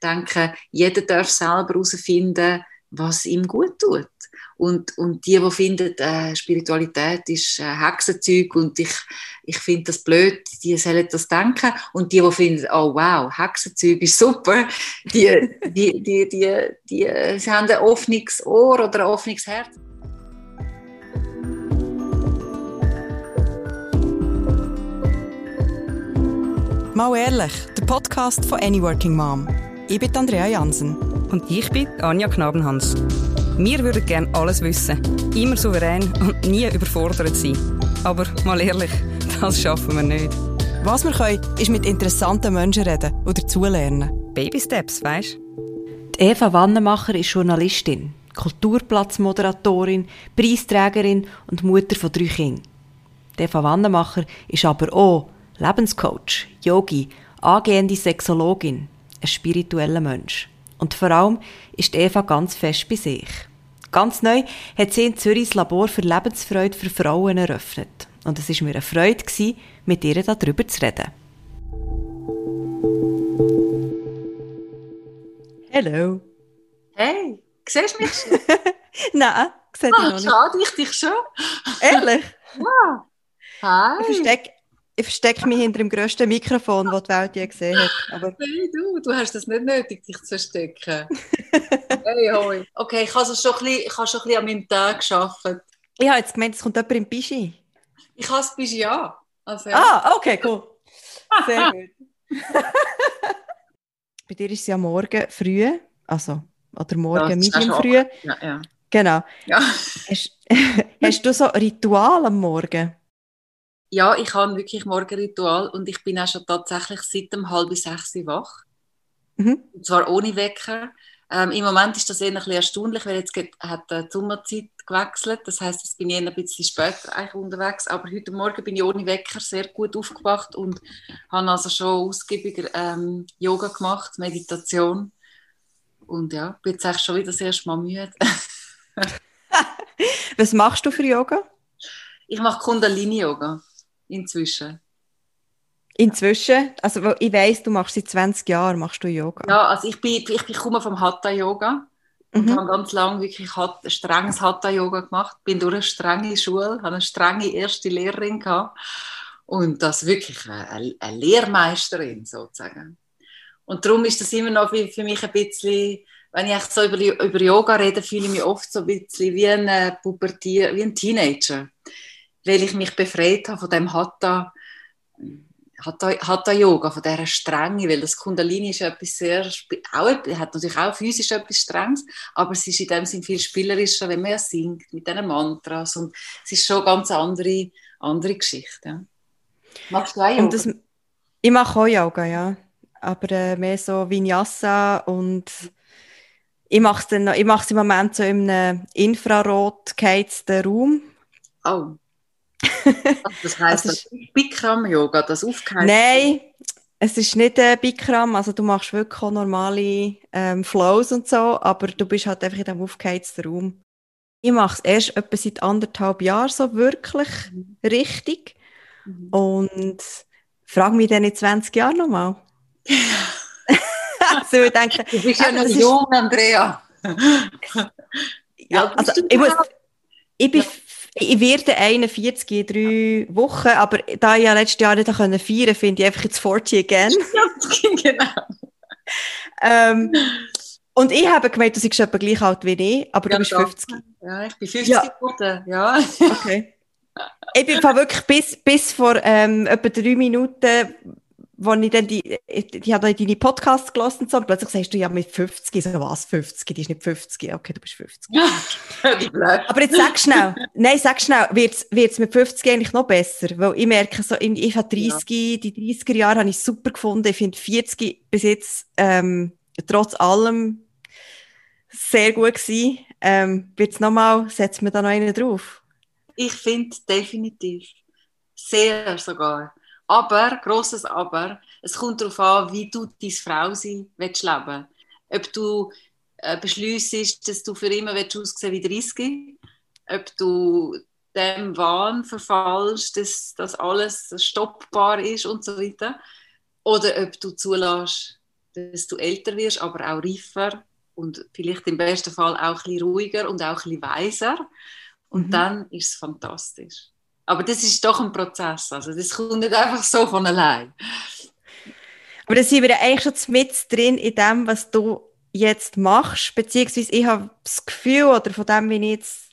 denke, jeder darf selber herausfinden, was ihm gut tut. Und, und die, die finden, äh, Spiritualität ist äh, Hexenzeug und ich, ich finde das blöd, die sollen das denken. Und die, die finden, oh wow, Hexenzeug ist super, die, die, die, die, die, die, sie haben ein offenes Ohr oder ein offenes Herz. Mal ehrlich, der Podcast von Any Working Mom. Ich bin Andrea Jansen. Und ich bin Anja Knabenhans. Wir würden gerne alles wissen, immer souverän und nie überfordert sein. Aber mal ehrlich, das schaffen wir nicht. Was wir können, ist mit interessanten Menschen reden oder dazulernen. Baby Steps, weißt Die Eva Wannemacher ist Journalistin, Kulturplatzmoderatorin, Preisträgerin und Mutter von drei Kindern. Die Eva Wannemacher ist aber auch Lebenscoach, Yogi, angehende Sexologin, ein spiritueller Mensch. Und vor allem ist Eva ganz fest bei sich. Ganz neu hat sie in Zürich das Labor für Lebensfreude für Frauen eröffnet. Und es war mir eine Freude, mit ihr darüber zu reden. Hallo. Hey, siehst du mich schon? Nein, sehe ah, dich noch nicht. Schade, ich dich schon. Ehrlich? Ja. Hi. Ich verstecke ich verstecke mich hinter dem grössten Mikrofon, das die Welt je gesehen hat. Aber Hey, du, du hast das nicht nötig, dich zu verstecken. hey, hoi. Okay, ich habe also schon, ein bisschen, ich habe schon ein bisschen an meinem Tag gearbeitet. ich habe jetzt gemeint, es kommt jemand im Pischi. Ich habe es bis ja. Also, ja. Ah, okay, cool. Sehr gut. Bei dir ist es ja morgen früh, also, oder morgen Ja, das medium früh. Ja, ja. Genau. Ja. Hast, hast du so ein Ritual am Morgen? Ja, ich habe wirklich Morgenritual und ich bin auch schon tatsächlich seit um halb sechs wach. Mhm. Und zwar ohne Wecker. Ähm, Im Moment ist das eher ein bisschen erstaunlich, weil jetzt geht, hat die Sommerzeit gewechselt. Das heißt, jetzt bin ich eher ein bisschen später eigentlich unterwegs. Aber heute Morgen bin ich ohne Wecker sehr gut aufgewacht und habe also schon ausgiebiger ähm, Yoga gemacht, Meditation. Und ja, bin jetzt eigentlich schon wieder das erste Mal müde. Was machst du für Yoga? Ich mache Kundalini-Yoga inzwischen. Inzwischen, also ich weiss, du machst seit 20 Jahren machst du Yoga. Ja, also ich, bin, ich, ich komme vom Hatha-Yoga und Mhm. habe ganz lange wirklich Hat, strenges Hatha-Yoga gemacht. Bin durch eine strenge Schule, habe eine strenge erste Lehrerin gehabt und das wirklich eine, eine Lehrmeisterin sozusagen. Und darum ist das immer noch für mich ein bisschen, wenn ich so über, über Yoga rede, fühle ich mich oft so ein bisschen wie ein, äh, Pubertier, wie ein Teenager, weil ich mich befreit habe von dem Hatha, Hatha, Hatha Yoga, von dieser Strenge, weil das Kundalini ist etwas sehr, auch, hat natürlich auch physisch etwas Strenges, aber es ist in dem Sinn viel spielerischer, wenn man ja singt mit diesen Mantras und es ist schon eine ganz andere, andere Geschichte. Ja. Machst du auch Yoga? Und das, ich mache auch Yoga, ja. Aber äh, mehr so Vinyasa und ich mache es dann noch- ich mache es im Moment so in einem infrarot geheizten Raum. oh. Das heisst, Also das ist Bikram-Yoga, das Aufgeheizt. Nein, es ist nicht äh, Bikram, also du machst wirklich auch normale ähm, Flows und so, aber du bist halt einfach in diesem aufgeheizten Raum. Ich mache es erst etwa seit anderthalb Jahren so wirklich richtig Mhm. und frage mich dann in 20 Jahren nochmal. also ich denke, Du bist ja Ah, noch das ist- jung, Andrea. Ja, also ich, muss, ich, bin, ich werde 41 in drei Wochen, aber da ich ja letztes Jahr nicht feiern konnte, finde ich einfach jetzt 40 again. genau. ähm, und ich habe gemeint, du bist etwa gleich alt wie ich, aber Ja, du bist danke. 50. Ja, ich bin 50 Ja. geworden. Ja. Okay. ich bin wirklich bis, bis vor ähm, etwa drei Minuten, wo ich dann die, ich habe deine Podcasts gelassen und so, und plötzlich sagst du ja mit 50, Ich so was 50, die ist nicht 50, okay, du bist 50. Die Blöd. Aber jetzt sag schnell, nein, sag schnell, wird's, wird's mit 50 eigentlich noch besser? Weil ich merke so, ich, habe 30, die 30er Jahre habe ich super gefunden. Ich finde 40 bis jetzt, ähm, trotz allem sehr gut gewesen. Ähm, wird's nochmal, setzt mir da noch einen drauf? Ich finde definitiv. Sehr sogar. Aber, grosses Aber, es kommt darauf an, wie du dein Frausein willst leben Ob du äh, beschliessest, dass du für immer willst aussehen wie 30, ob du dem Wahn verfallst, dass das alles stoppbar ist und so weiter. Oder ob du zulässt, dass du älter wirst, aber auch reifer und vielleicht im besten Fall auch ein bisschen ruhiger und auch ein bisschen weiser. Und mhm. dann ist es fantastisch. Aber das ist doch ein Prozess. Also das kommt nicht einfach so von allein. Aber da sind wir eigentlich schon mit drin in dem, was du jetzt machst. Beziehungsweise ich habe das Gefühl, oder von dem, wie ich jetzt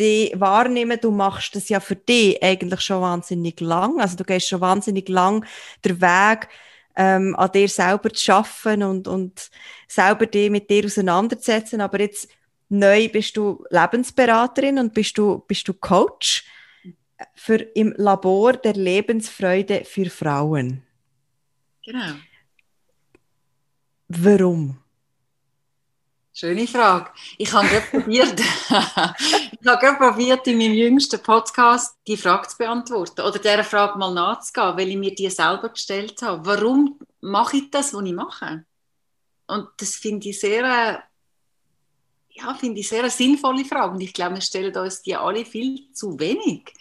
die wahrnehme, du machst das ja für dich eigentlich schon wahnsinnig lang. Also du gehst schon wahnsinnig lang den Weg, ähm, an dir selber zu schaffen und, und selber dich mit dir auseinanderzusetzen. Aber jetzt neu bist du Lebensberaterin und bist du, bist du Coach für im Labor der Lebensfreude für Frauen. Genau. Warum? Schöne Frage. Ich habe gerade probiert, ich habe gerade probiert, in meinem jüngsten Podcast die Frage zu beantworten oder dieser Frage mal nachzugehen, weil ich mir die selber gestellt habe. Warum mache ich das, was ich mache? Und das finde ich sehr ja, finde ich sehr eine sinnvolle Frage. Und ich glaube, wir stellen uns die alle viel zu wenig.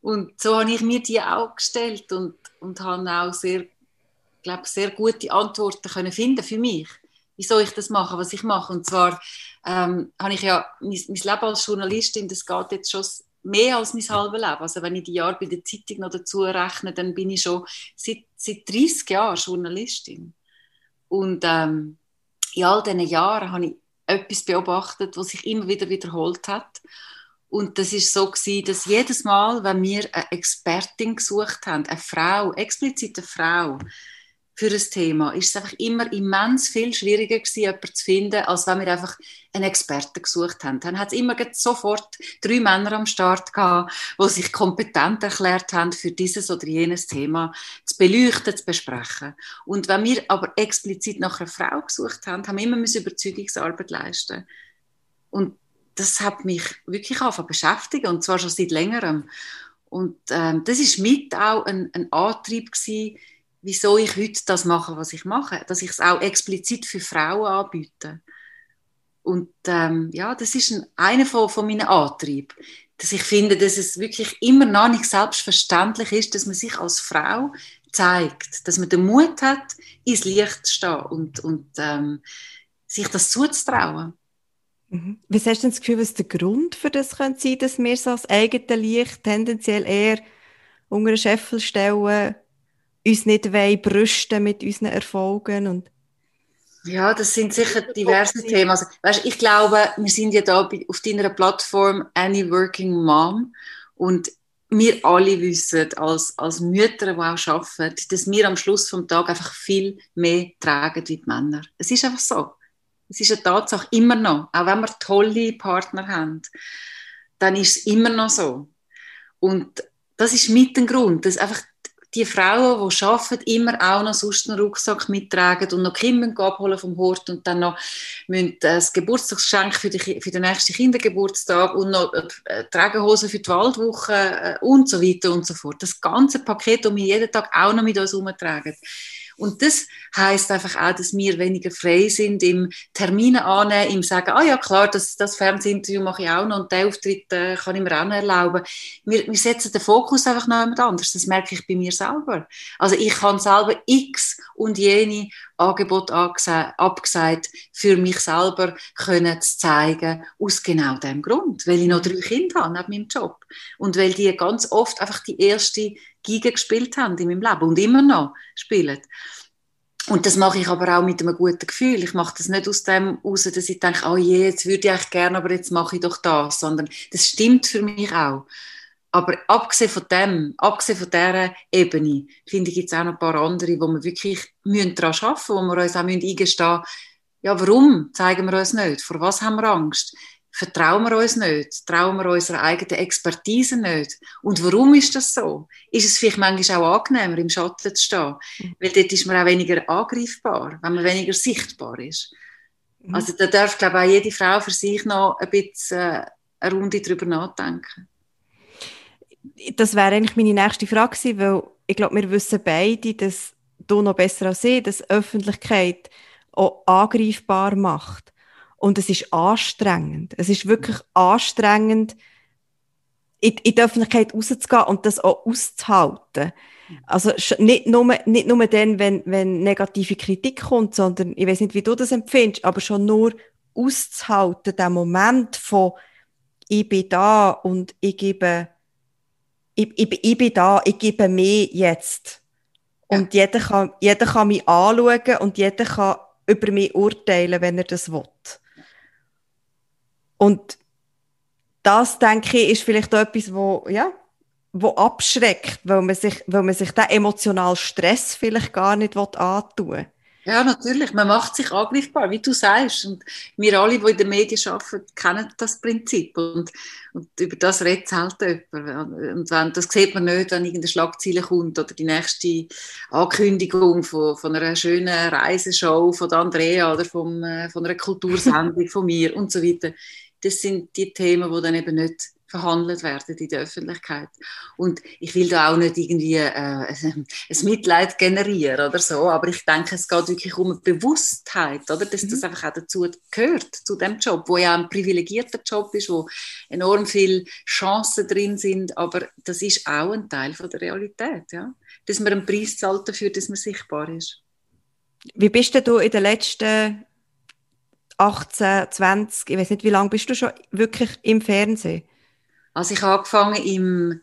Und so habe ich mir die auch gestellt und, und habe auch sehr, glaube, sehr gute Antworten können finden für mich, wieso ich das mache, was ich mache. Und zwar ähm, habe ich ja mein, mein Leben als Journalistin, das geht jetzt schon mehr als mein halbes Leben. Also wenn ich die Jahre bei der Zeitung noch dazu rechne, dann bin ich schon seit, seit 30 Jahren Journalistin. Und ähm, in all diesen Jahren habe ich etwas beobachtet, was sich immer wieder wiederholt hat. Und das ist so gewesen, dass jedes Mal, wenn wir eine Expertin gesucht haben, eine Frau, explizit eine Frau, für ein Thema, ist es einfach immer immens viel schwieriger gewesen, jemanden zu finden, als wenn wir einfach einen Experten gesucht haben. Dann hat es immer sofort drei Männer am Start gehabt, die sich kompetent erklärt haben, für dieses oder jenes Thema zu beleuchten, zu besprechen. Und wenn wir aber explizit nach einer Frau gesucht haben, haben wir immer Überzeugungsarbeit leisten. Und das hat mich wirklich angefangen beschäftigen, und zwar schon seit längerem. Und ähm, das ist mit auch ein, ein Antrieb gewesen, wieso ich heute das mache, was ich mache, dass ich es auch explizit für Frauen anbiete. Und ähm, ja, das ist ein, einer von, von meinen Antrieben, dass ich finde, dass es wirklich immer noch nicht selbstverständlich ist, dass man sich als Frau zeigt, dass man den Mut hat, ins Licht zu stehen und, und ähm, sich das zuzutrauen. Mhm. Was hast du das Gefühl, was der Grund für das könnte sein, dass wir so als eigene Licht tendenziell eher unter einen Scheffel stellen uns nicht brüsten mit unseren Erfolgen und ja, das sind sicher diverse Themen. Also, weißt, ich glaube, wir sind ja da auf deiner Plattform Any Working Mom und wir alle wissen als, als Mütter, die auch arbeiten, dass wir am Schluss vom Tag einfach viel mehr tragen wie die Männer. Es ist einfach so. Es ist eine Tatsache immer noch. Auch wenn wir tolle Partner haben, dann ist es immer noch so. Und das ist mit dem Grund, dass einfach die Frauen, die arbeiten, immer auch noch sonst einen Rucksack mittragen und noch Kinder abholen vom Hort und dann noch müssen das Geburtstagsgeschenk für, die, für den nächsten Kindergeburtstag und noch äh, Tragenhosen für die Waldwoche äh, und so weiter und so fort. Das ganze Paket, das wir jeden Tag auch noch mit uns herumtragen. Und das heißt einfach auch, dass wir weniger frei sind im Termine annehmen, im sagen, ah ja klar, das, das Fernsehinterview mache ich auch noch und der Auftritt äh, kann ich mir auch noch erlauben. Wir, wir setzen den Fokus einfach noch jemand anders. Das merke ich bei mir selber. Also ich kann selber x und jene Angebot abgesagt, für mich selber können zu zeigen, aus genau dem Grund, weil ich noch drei Kinder habe neben meinem Job und weil die ganz oft einfach die erste Giga gespielt haben in meinem Leben und immer noch spielen. Und das mache ich aber auch mit einem guten Gefühl. Ich mache das nicht aus dem heraus, dass ich denke, oh je, jetzt würde ich eigentlich gerne, aber jetzt mache ich doch das, sondern das stimmt für mich auch. Aber abgesehen von dem, abgesehen von dieser Ebene, finde ich, gibt es auch noch ein paar andere, wo wir wirklich daran arbeiten müssen, wo wir uns auch eingestehen müssen, ja, warum zeigen wir uns nicht? Vor was haben wir Angst? Vertrauen wir uns nicht, trauen wir unserer eigenen Expertise nicht. Und warum ist das so? Ist es vielleicht manchmal auch angenehmer, im Schatten zu stehen? Mhm. Weil dort ist man auch weniger angreifbar, wenn man weniger sichtbar ist. Mhm. Also da darf, glaube ich, auch jede Frau für sich noch ein bisschen äh, eine Runde drüber nachdenken. Das wäre eigentlich meine nächste Frage gewesen, weil ich glaube, wir wissen beide, dass du noch besser als ich, dass Öffentlichkeit auch angreifbar macht. Und es ist anstrengend. Es ist wirklich anstrengend, in, in die Öffentlichkeit rauszugehen und das auch auszuhalten. Also nicht nur, nicht nur dann, wenn, wenn negative Kritik kommt, sondern ich weiß nicht, wie du das empfindest, aber schon nur auszuhalten, den Moment von ich bin da und ich gebe, ich, ich, ich bin da, ich gebe mehr jetzt. Und ja. jeder, kann, jeder kann mich anschauen und jeder kann über mich urteilen, wenn er das will. Und das, denke ich, ist vielleicht auch etwas, wo, ja, wo abschreckt, weil man sich, weil man sich den emotionalen Stress vielleicht gar nicht antun will. Ja, natürlich. Man macht sich angreifbar, wie du sagst. Und wir alle, die in den Medien arbeiten, kennen das Prinzip. Und, und über das redet selten jemand. Und wenn, das sieht man nicht, wenn irgendeine Schlagzeile kommt oder die nächste Ankündigung von, von einer schönen Reiseshow von Andrea oder vom, äh, von einer Kultursendung von mir und so weiter. Das sind die Themen, die dann eben nicht verhandelt werden in der Öffentlichkeit. Und ich will da auch nicht irgendwie äh, ein Mitleid generieren oder so, aber ich denke, es geht wirklich um eine Bewusstheit, oder? dass mhm. das einfach auch dazu gehört, zu dem Job, wo ja ein privilegierter Job ist, wo enorm viele Chancen drin sind, aber das ist auch ein Teil von der Realität, ja? dass man einen Preis zahlt dafür, dass man sichtbar ist. Wie bist du in den letzten 18, 20, ich weiß nicht, wie lange bist du schon wirklich im Fernsehen? Also ich habe angefangen im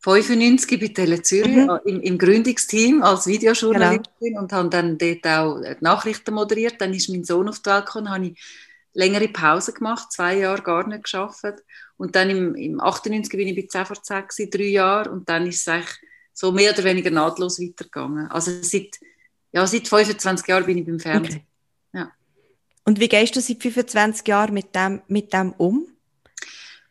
95 bei Tele Zürich mhm. im, im, Gründungsteam als Videojournalistin genau. und habe dann dort auch Nachrichten moderiert. Dann ist mein Sohn auf die Welt gekommen, habe ich längere Pause gemacht, zwei Jahre gar nicht geschafft. Und dann im, im 98 bin ich bei CVZ gewesen, drei Jahre und dann ist es eigentlich so mehr oder weniger nahtlos weitergegangen. Also seit, ja, seit 25 Jahren bin ich beim Fernsehen. Okay. Und wie gehst du seit 25 Jahren mit dem, mit dem um?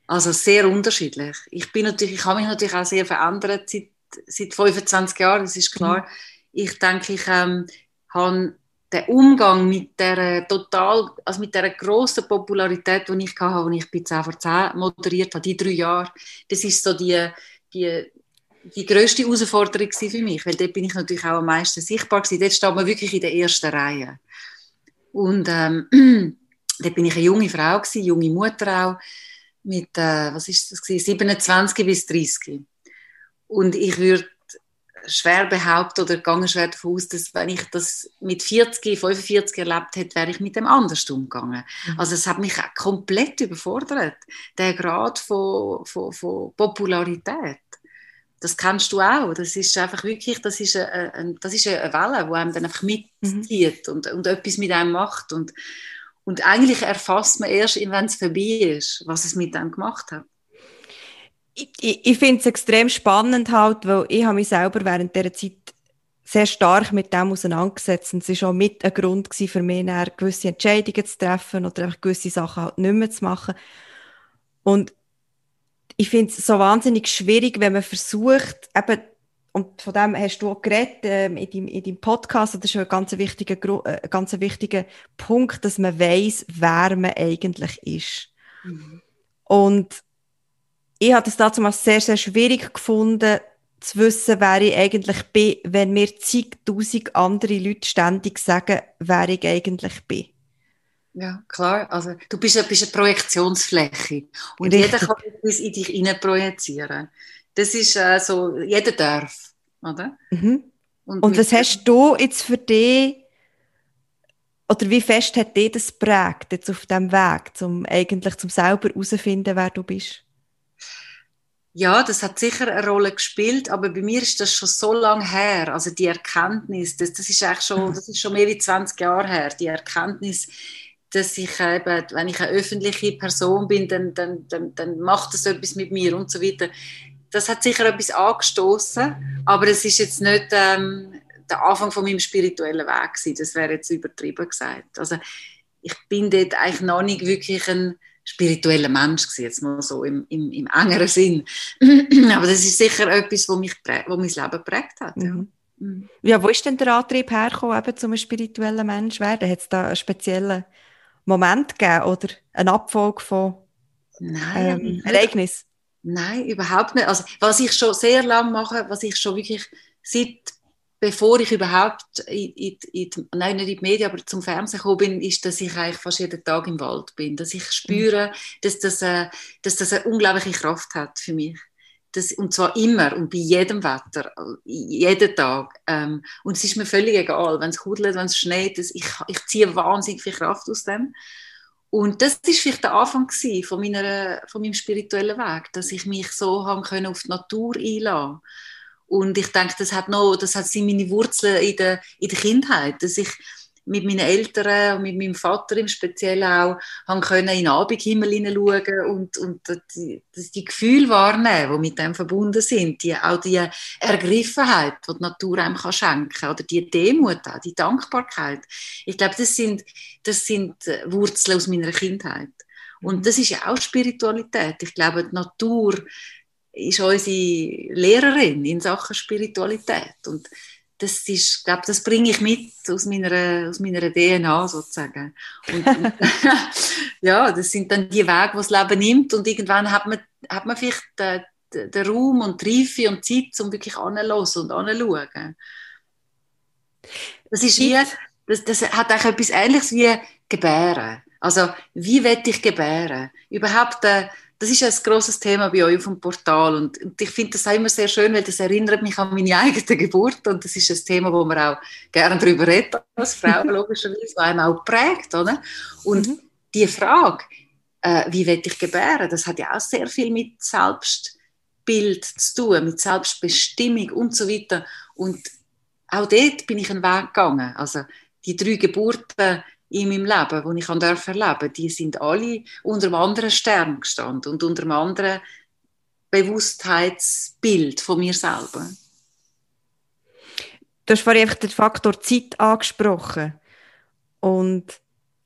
Also sehr unterschiedlich. Ich bin natürlich, ich habe mich natürlich auch sehr verändert seit, seit 25 Jahren, das ist klar. Mhm. Ich denke, ich ähm, habe den Umgang mit der total, also mit der grossen Popularität, die ich hatte, als ich bei 10 vor 10 moderiert habe, die drei Jahre, das ist so die, die, die grösste Herausforderung für mich, weil dort bin ich natürlich auch am meisten sichtbar gewesen. Dort steht man wirklich in der ersten Reihe. Und ähm, dort bin ich eine junge Frau gewesen, junge Mutter auch mit, äh, was ist das gewesen? 27 bis 30. Und ich würde schwer behaupten oder gehe schwer davon aus, dass wenn ich das mit 40, 45 erlebt hätte, wäre ich mit dem anders umgegangen. Mhm. Also es hat mich komplett überfordert, der Grad von, von, von Popularität. Das kennst du auch. Das ist einfach wirklich, das ist eine, eine das ist eine Welle, die einem dann einfach mitzieht mhm. und, und etwas mit einem macht. Und, und eigentlich erfasst man erst, wenn es vorbei ist, was es mit dem gemacht hat. Ich, ich, ich finde es extrem spannend, halt, weil ich habe mich selber während dieser Zeit sehr stark mit dem auseinandergesetzt. Und es war auch mit ein Grund für mich, gewisse Entscheidungen zu treffen oder einfach gewisse Sachen halt nicht mehr zu machen. Und ich finde es so wahnsinnig schwierig, wenn man versucht, eben und von dem hast du auch geredet äh, in, deinem, in deinem Podcast. Das ist ein ganz wichtiger, äh, ganz wichtiger Punkt, dass man weiß, wer man eigentlich ist. Mhm. Und ich habe das dazu mal sehr, sehr schwierig gefunden, zu wissen, wer ich eigentlich bin, wenn mir zigtausend andere Leute ständig sagen, wer ich eigentlich bin. Ja, klar. Also, du bist, bist eine Projektionsfläche. Und Richtig. jeder kann etwas in dich hinein projizieren. Das ist äh, so, jeder darf, oder? Mhm. Und, Und was hast du jetzt für dich, oder wie fest hat dich das prägt jetzt auf dem Weg, zum eigentlich zum selber herausfinden, wer du bist? Ja, das hat sicher eine Rolle gespielt, aber bei mir ist das schon so lange her. Also die Erkenntnis, das, das ist eigentlich schon, das ist schon mehr als 20 Jahre her. Die Erkenntnis, dass ich eben, wenn ich eine öffentliche Person bin, dann, dann, dann, dann macht das etwas mit mir und so weiter das hat sicher etwas angestoßen, aber es ist jetzt nicht ähm, der Anfang von meinem spirituellen Weg gewesen. Das wäre jetzt übertrieben gesagt. Also ich bin dort eigentlich noch nicht wirklich ein spiritueller Mensch gewesen, jetzt mal so im, im, im engeren Sinn. aber das ist sicher etwas, was mich wo mein Leben geprägt hat. Ja. Mhm. mhm. Ja, wo ist denn der Antrieb hergekommen, eben zum spirituellen Mensch werden? Hat es da einen speziellen Moment gegeben oder eine Abfolge von ähm, Ereignissen? Nein, überhaupt nicht. Also, was ich schon sehr lange mache, was ich schon wirklich seit bevor ich überhaupt in, in, in, nein, nicht in die Medien, aber zum Fernsehen gekommen bin, ist, dass ich eigentlich fast jeden Tag im Wald bin. Dass ich spüre, dass das, äh, dass das eine unglaubliche Kraft hat für mich. Das, und zwar immer und bei jedem Wetter, jeden Tag. Ähm, und es ist mir völlig egal, wenn es kudelt, wenn es schneit. Das, ich, ich ziehe wahnsinnig viel Kraft aus dem. Und das ist vielleicht der Anfang von, meiner, von meinem spirituellen Weg, dass ich mich so können auf die Natur einlassen Und ich denke, das hat noch, das hat meine Wurzeln in der, in der Kindheit, dass ich mit meinen Eltern und mit meinem Vater im Speziellen auch haben können in den Abendhimmel hineinschauen und, und die, die Gefühle wahrnehmen, die mit dem verbunden sind. Die, auch die Ergriffenheit, die die Natur einem kann schenken kann. Oder die Demut, auch, die Dankbarkeit. Ich glaube, das sind, das sind Wurzeln aus meiner Kindheit. Und mhm. das ist ja auch Spiritualität. Ich glaube, die Natur ist unsere Lehrerin in Sachen Spiritualität. Und das ist, glaube das bringe ich mit aus meiner, aus meiner DNA sozusagen. Und, und ja, das sind dann die Wege, die das Leben nimmt und irgendwann hat man, hat man vielleicht den, den Raum und die Reife und Zeit, um wirklich anzulassen und anzuschauen. Das ist wie, das, das hat eigentlich etwas Ähnliches wie Gebären. Also, wie will ich gebären? Überhaupt, äh, das ist ein grosses Thema bei euch auf dem Portal und, und ich finde das auch immer sehr schön, weil das erinnert mich an meine eigene Geburt und das ist ein Thema, wo man auch gerne darüber redet als Frau, logischerweise, was einem auch prägt. Oder? Und mhm. die Frage, äh, wie will ich gebären, das hat ja auch sehr viel mit Selbstbild zu tun, mit Selbstbestimmung und so weiter. Und auch dort bin ich einen Weg gegangen. Also die drei Geburten in meinem Leben, die ich erleben durfte, die sind alle unter einem anderen Stern gestanden und unter einem anderen Bewusstheitsbild von mir selber. Du hast vorhin einfach den Faktor Zeit angesprochen. Und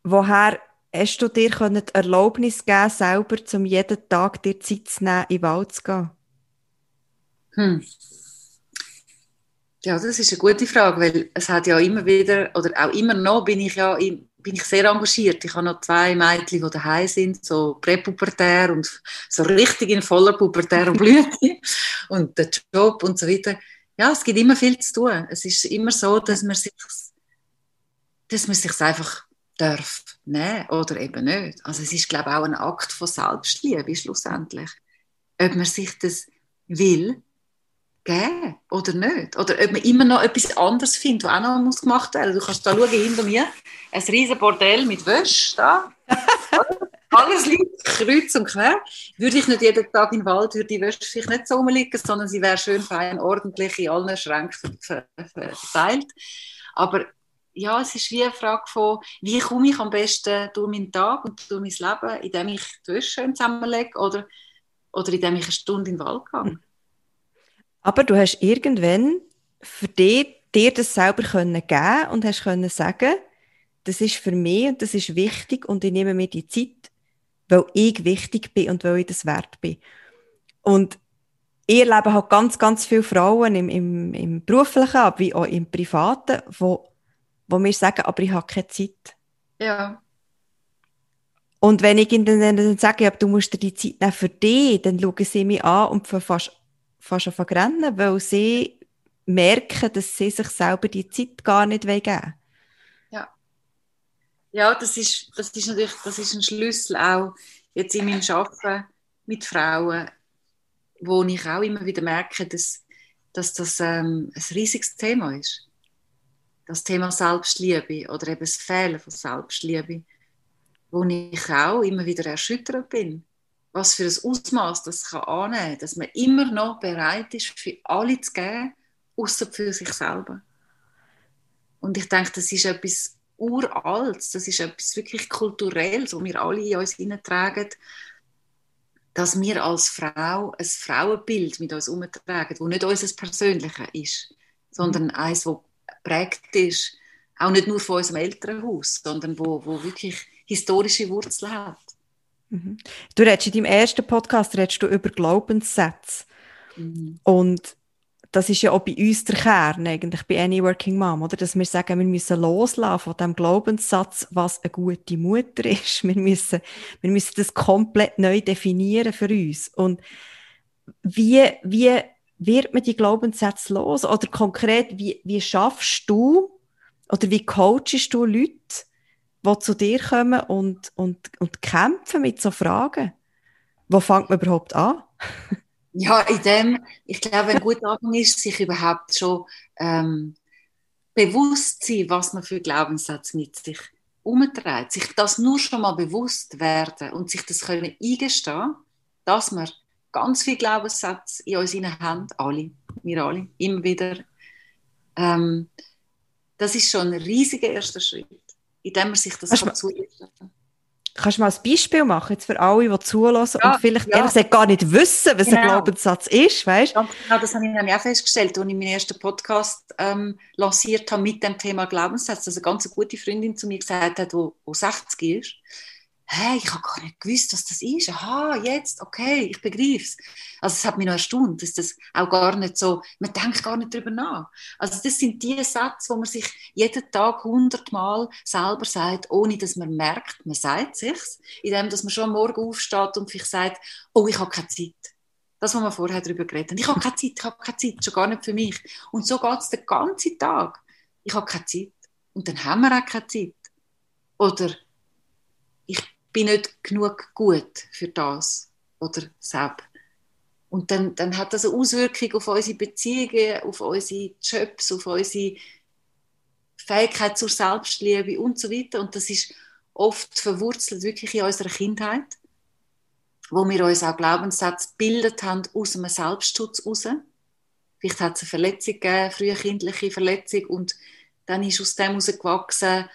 woher hast du dir die Erlaubnis geben, selber zum jeden Tag dir Zeit zu nehmen, in den Wald zu gehen? Hm. Ja, das ist eine gute Frage, weil es hat ja immer wieder, oder auch immer noch bin ich ja im, bin ich sehr engagiert. Ich habe noch zwei Mädchen, die daheim sind, so präpubertär und so richtig in voller pubertärer Blüte und der Job und so weiter. Ja, es gibt immer viel zu tun. Es ist immer so, dass man sich, dass man sich einfach darf nehmen oder eben nicht. Also es ist, glaube ich, auch ein Akt von Selbstliebe schlussendlich. Ob man sich das will geben oder nicht. Oder ob man immer noch etwas anderes findet, was auch noch gemacht werden muss. Du kannst da schauen, hinter mir, ein riesen Bordell mit Wäsche da. Alles liegt kreuz und quer. Würde ich nicht jeden Tag im Wald, würde die Wäsche vielleicht nicht so rumliegen, sondern sie wäre schön fein, ordentlich in allen Schränken verteilt. Aber ja, es ist wie eine Frage von, wie komme ich am besten durch meinen Tag und durch mein Leben, indem ich die Wäsche schön zusammenlege oder, oder indem ich eine Stunde in den Wald gehe. Aber du hast irgendwann für dich, dir das selber können geben und hast können sagen, das ist für mich und das ist wichtig und ich nehme mir die Zeit, weil ich wichtig bin und weil ich das wert bin. Und ihr Leben hat ganz, ganz viele Frauen im, im, im beruflichen, wie auch im privaten, wo, wo mir sagen, aber ich habe keine Zeit. Ja. Und wenn ich ihnen dann sage, ja, du musst dir die Zeit nehmen für dich, dann schauen sie mich an und fast fast an verrennen, weil sie merken, dass sie sich selber die Zeit gar nicht geben wollen. Ja. Ja, das ist, das ist natürlich das ist ein Schlüssel auch jetzt in meinem Arbeiten mit Frauen, wo ich auch immer wieder merke, dass, dass das ähm, ein riesiges Thema ist. Das Thema Selbstliebe oder eben das Fehlen von Selbstliebe, wo ich auch immer wieder erschüttert bin was für ein Ausmaß das kann annehmen kann, dass man immer noch bereit ist, für alle zu geben, außer für sich selber. Und ich denke, das ist etwas Uraltes, das ist etwas wirklich Kulturelles, wo wir alle in uns hineintragen, dass wir als Frau ein Frauenbild mit uns umtragen, das nicht unser Persönliches ist, sondern mhm. eines, das prägt ist, auch nicht nur von unserem Elternhaus, sondern wo, wo wirklich historische Wurzeln hat. Mhm. Du redest in deinem ersten Podcast redest du über Glaubenssätze. Mhm. Und das ist ja auch bei uns der Kern, eigentlich bei Any Working Mom, oder? Dass wir sagen, wir müssen loslassen von dem Glaubenssatz, was eine gute Mutter ist. Wir müssen, wir müssen das komplett neu definieren für uns. Und wie, wie wird man die Glaubenssätze los? Oder konkret, wie, wie schaffst du oder wie coachest du Leute, die zu dir kommen und, und, und kämpfen mit so Fragen? Wo fängt man überhaupt an? ja, in dem, ich glaube, ein guter Anfang ist, sich überhaupt schon ähm, bewusst sein, was man für Glaubenssätze mit sich umtreibt. Sich das nur schon mal bewusst werden und sich das können eingestehen, dass wir ganz viele Glaubenssätze in uns haben, alle, wir alle, immer wieder. Ähm, das ist schon ein riesiger erster Schritt, indem man sich das kann zulassen Kannst du mal ein Beispiel machen, jetzt für alle, die zulassen ja, und vielleicht ja. ehrlich gesagt gar nicht wissen, was genau. ein Glaubenssatz ist, weißt du? genau, das habe ich dann auch festgestellt, als ich meinen ersten Podcast ähm, lanciert habe mit dem Thema Glaubenssatz, dass eine ganz gute Freundin zu mir gesagt hat, die 60 ist, hey, ich habe gar nicht gewusst, was das ist. Aha, jetzt, okay, ich begreife es. Also es hat mich noch erstaunt, dass das auch gar nicht so, man denkt gar nicht darüber nach. Also das sind die Sätze, wo man sich jeden Tag hundertmal selber sagt, ohne dass man merkt, man sagt sich's, indem dass man schon am Morgen aufsteht und sich sagt, oh, ich habe keine Zeit. Das, was wir vorher darüber geredet haben. Ich habe keine Zeit, ich habe keine Zeit, schon gar nicht für mich. Und so geht es den ganzen Tag. Ich habe keine Zeit. Und dann haben wir auch keine Zeit. Oder bin nicht genug gut für das oder selbst. Und dann, dann hat das eine Auswirkung auf unsere Beziehungen, auf unsere Jobs, auf unsere Fähigkeit zur Selbstliebe und so weiter. Und das ist oft verwurzelt wirklich in unserer Kindheit, wo wir uns auch Glaubenssätze gebildet haben aus einem Selbstschutz heraus. Vielleicht hat es eine Verletzung gegeben, frühe kindliche Verletzung, und dann ist aus dem herausgewachsen,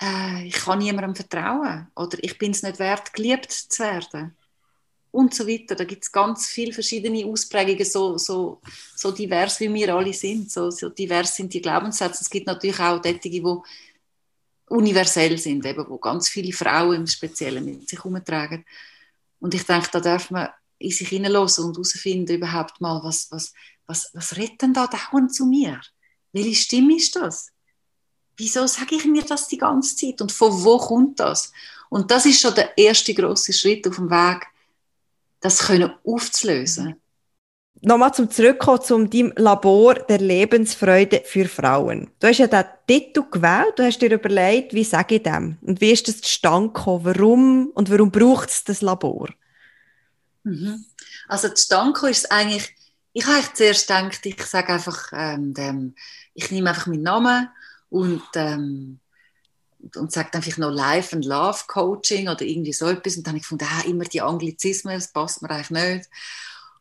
äh, ich kann niemandem vertrauen oder ich bin es nicht wert, geliebt zu werden und so weiter. Da gibt es ganz viele verschiedene Ausprägungen, so, so, so divers wie wir alle sind. So, so divers sind die Glaubenssätze. Es gibt natürlich auch solche, die universell sind, eben, wo ganz viele Frauen im Speziellen mit sich herumtragen. Und ich denke, da darf man in sich hineinlassen und herausfinden überhaupt mal, was, was, was, was redet denn da dauernd zu mir? Welche Stimme ist das? Wieso sage ich mir das die ganze Zeit und von wo kommt das? Und das ist schon der erste große Schritt auf dem Weg, das können aufzulösen. Nochmal zum Zurückkommen zum deinem Labor der Lebensfreude für Frauen. Du hast ja den Titel gewählt, du hast dir überlegt, wie sage ich dem? Und wie ist das zustande gekommen? Warum und warum braucht es das Labor? Mhm. Also zustande ist eigentlich, ich habe zuerst gedacht, ich sage einfach, ähm, dem, ich nehme einfach meinen Namen und, ähm, und sagt einfach noch Life and Love Coaching oder irgendwie so etwas. Und dann habe ich gefunden, ah, immer die Anglizismen, das passt mir eigentlich nicht.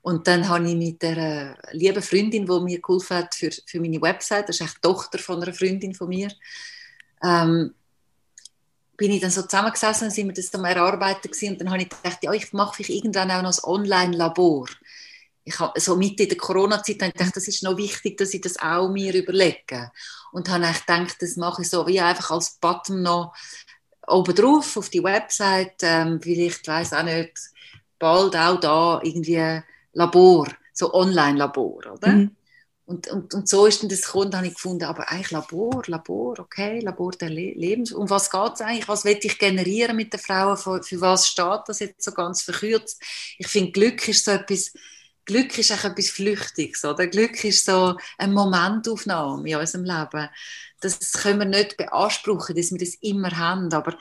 Und dann habe ich mit der lieben Freundin, die mir geholfen hat für, für meine Website, das ist echt die Tochter von einer Freundin von mir, ähm, bin ich dann so zusammengesessen sind wir das am Erarbeiten gewesen. und dann habe ich gedacht, ja, ich mache vielleicht irgendwann auch noch ein Online-Labor ich habe so Mitte in der Corona-Zeit gedacht, das ist noch wichtig, dass ich das auch mir überlege. Und habe ich gedacht, das mache ich so wie einfach als Button noch oben drauf auf die Website, ähm, vielleicht, weiß auch nicht, bald auch da irgendwie Labor, so Online-Labor, oder? Mhm. Und, und, und so ist dann das gekommen, da habe ich gefunden, aber eigentlich Labor, Labor, okay, Labor der Le Lebens. Um was geht es eigentlich? Was will ich generieren mit den Frauen? Für, für was steht das jetzt so ganz verkürzt? Ich finde, Glück ist so etwas, Glück ist auch etwas Flüchtiges, oder? Glück ist so eine Momentaufnahme in unserem Leben. Das können wir nicht beanspruchen, dass wir das immer haben, aber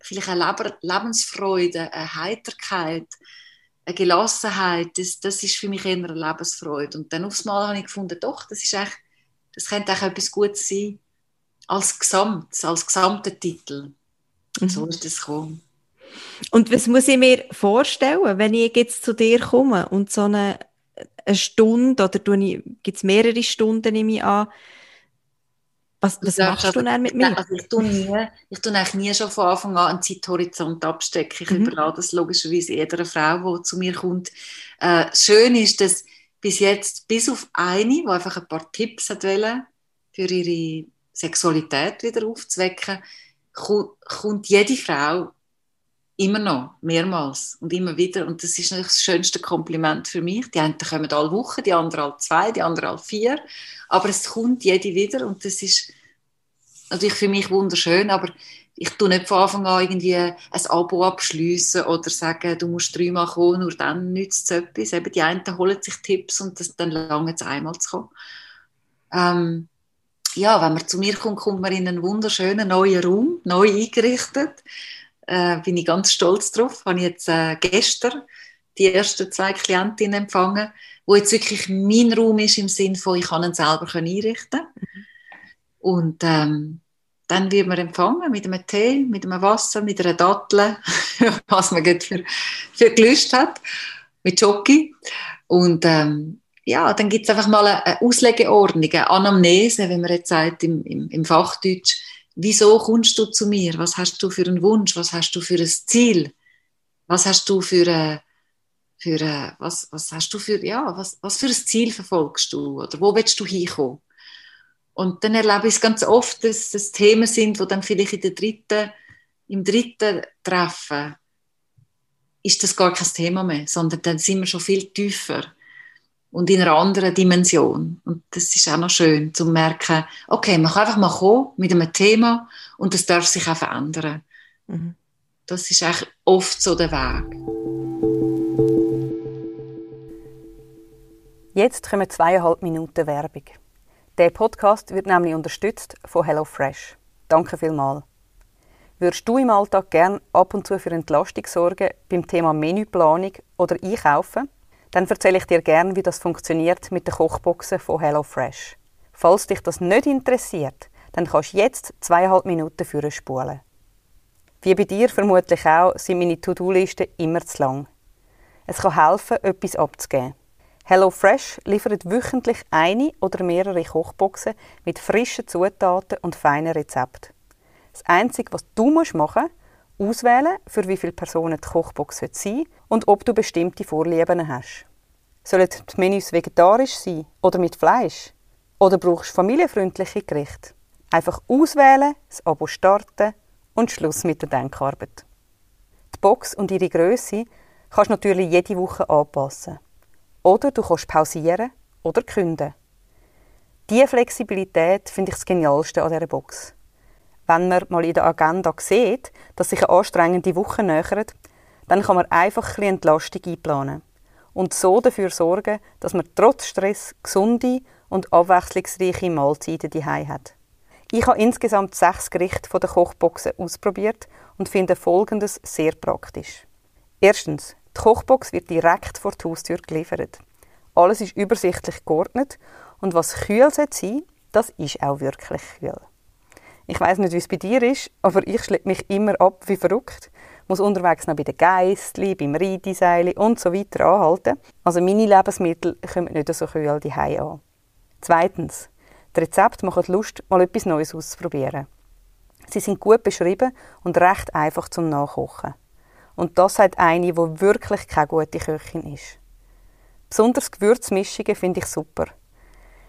vielleicht eine Lebensfreude, eine Heiterkeit, eine Gelassenheit, das, das ist für mich eher eine Lebensfreude. Und dann aufs Mal habe ich gefunden, doch, das ist echt, das könnte auch etwas Gutes sein, als Gesamt, als gesamter Titel. Mhm. So ist das gekommen. Und was muss ich mir vorstellen, wenn ich jetzt zu dir komme und so eine, eine Stunde oder gibt es mehrere Stunden, nehme ich an, was, was machst du also, dann mit mir? Also ich tue nie, ich tue eigentlich nie schon von Anfang an einen Zeithorizont abstecken. Ich mhm. überlasse das logischerweise jeder Frau, die zu mir kommt. Äh, schön ist, dass bis jetzt, bis auf eine, die einfach ein paar Tipps hat wollen, für ihre Sexualität wieder aufzuwecken, kommt jede Frau Immer noch, mehrmals und immer wieder. Und das ist natürlich das schönste Kompliment für mich. Die einen kommen alle Wochen, die anderen alle zwei, die anderen alle vier. Aber es kommt jede wieder und das ist natürlich für mich wunderschön. Aber ich tue nicht von Anfang an irgendwie ein Abo abschließen oder sagen, du musst dreimal kommen, nur dann nützt es etwas. Eben die einen holen sich Tipps und das, dann lange es einmal zu kommen. Ähm, ja, wenn man zu mir kommt, kommt man in einen wunderschönen neuen Raum, neu eingerichtet. Äh, bin ich ganz stolz drauf. Habe ich jetzt äh, gestern die ersten zwei Klientinnen empfangen, wo jetzt wirklich mein Raum ist im Sinne von, ich kann ihn selber einrichten. Mhm. Und ähm, dann wird man empfangen mit einem Tee, mit einem Wasser, mit einer Dattel, was man für, für Gelüst hat, mit Jockey. Und ähm, ja, dann gibt es einfach mal eine Auslegeordnung, eine Anamnese, wie man jetzt sagt im, im, im Fachdeutsch. Wieso kommst du zu mir? Was hast du für einen Wunsch? Was hast du für ein Ziel? Was hast du für ein, für ein, was, was hast du für, ja, was, was für ein Ziel verfolgst du? Oder wo willst du hinkommen? Und dann erlebe ich es ganz oft, dass es Themen sind, wo dann vielleicht in der dritten, im dritten Treffen ist das gar kein Thema mehr, sondern dann sind wir schon viel tiefer und in einer anderen Dimension. Und das ist auch noch schön, zu merken, okay, man kann einfach mal kommen mit einem Thema und das darf sich auch verändern. Mhm. Das ist eigentlich oft so der Weg. Jetzt kommen zweieinhalb Minuten Werbung. Der Podcast wird nämlich unterstützt von HelloFresh. Danke vielmals. Würdest du im Alltag gern ab und zu für Entlastung sorgen beim Thema Menüplanung oder Einkaufen? Dann erzähle ich dir gern, wie das funktioniert mit den Kochboxen von HelloFresh. Falls dich das nicht interessiert, dann kannst du jetzt zweieinhalb Minuten für spulen. Wie bei dir vermutlich auch, sind meine To-Do-Listen immer zu lang. Es kann helfen, etwas abzugeben. HelloFresh liefert wöchentlich eine oder mehrere Kochboxen mit frischen Zutaten und feinen Rezepten. Das Einzige, was du machen musst, auswählen, für wie viele Personen die Kochbox sein soll und ob du bestimmte Vorlieben hast. Sollen die Menüs vegetarisch sein oder mit Fleisch? Oder brauchst du familienfreundliche Gerichte? Einfach auswählen, das Abo starten und Schluss mit der Denkarbeit. Die Box und ihre Größe kannst du natürlich jede Woche anpassen. Oder du kannst pausieren oder künden. Diese Flexibilität finde ich das Genialste an dieser Box. Wenn man mal in der Agenda sieht, dass sich eine anstrengende Woche nähert, dann kann man einfach ein Entlastung einplanen und so dafür sorgen, dass man trotz Stress gesunde und abwechslungsreiche Mahlzeiten daheim hat. Ich habe insgesamt sechs Gerichte von der Kochboxen ausprobiert und finde Folgendes sehr praktisch. Erstens, die Kochbox wird direkt vor die Haustür geliefert. Alles ist übersichtlich geordnet und was kühl sein das ist auch wirklich kühl. Ich weiß nicht, wie es bei dir ist, aber ich schleppe mich immer ab wie verrückt. Muss unterwegs noch bei den Geistli, beim Reideseil und so weiter anhalten. Also meine Lebensmittel kommen nicht so kühl die an. Zweitens, die Rezepte machen Lust, mal etwas Neues auszuprobieren. Sie sind gut beschrieben und recht einfach zum Nachkochen. Und das hat eine, die wirklich keine gute Köchin ist. Besonders Gewürzmischungen finde ich super.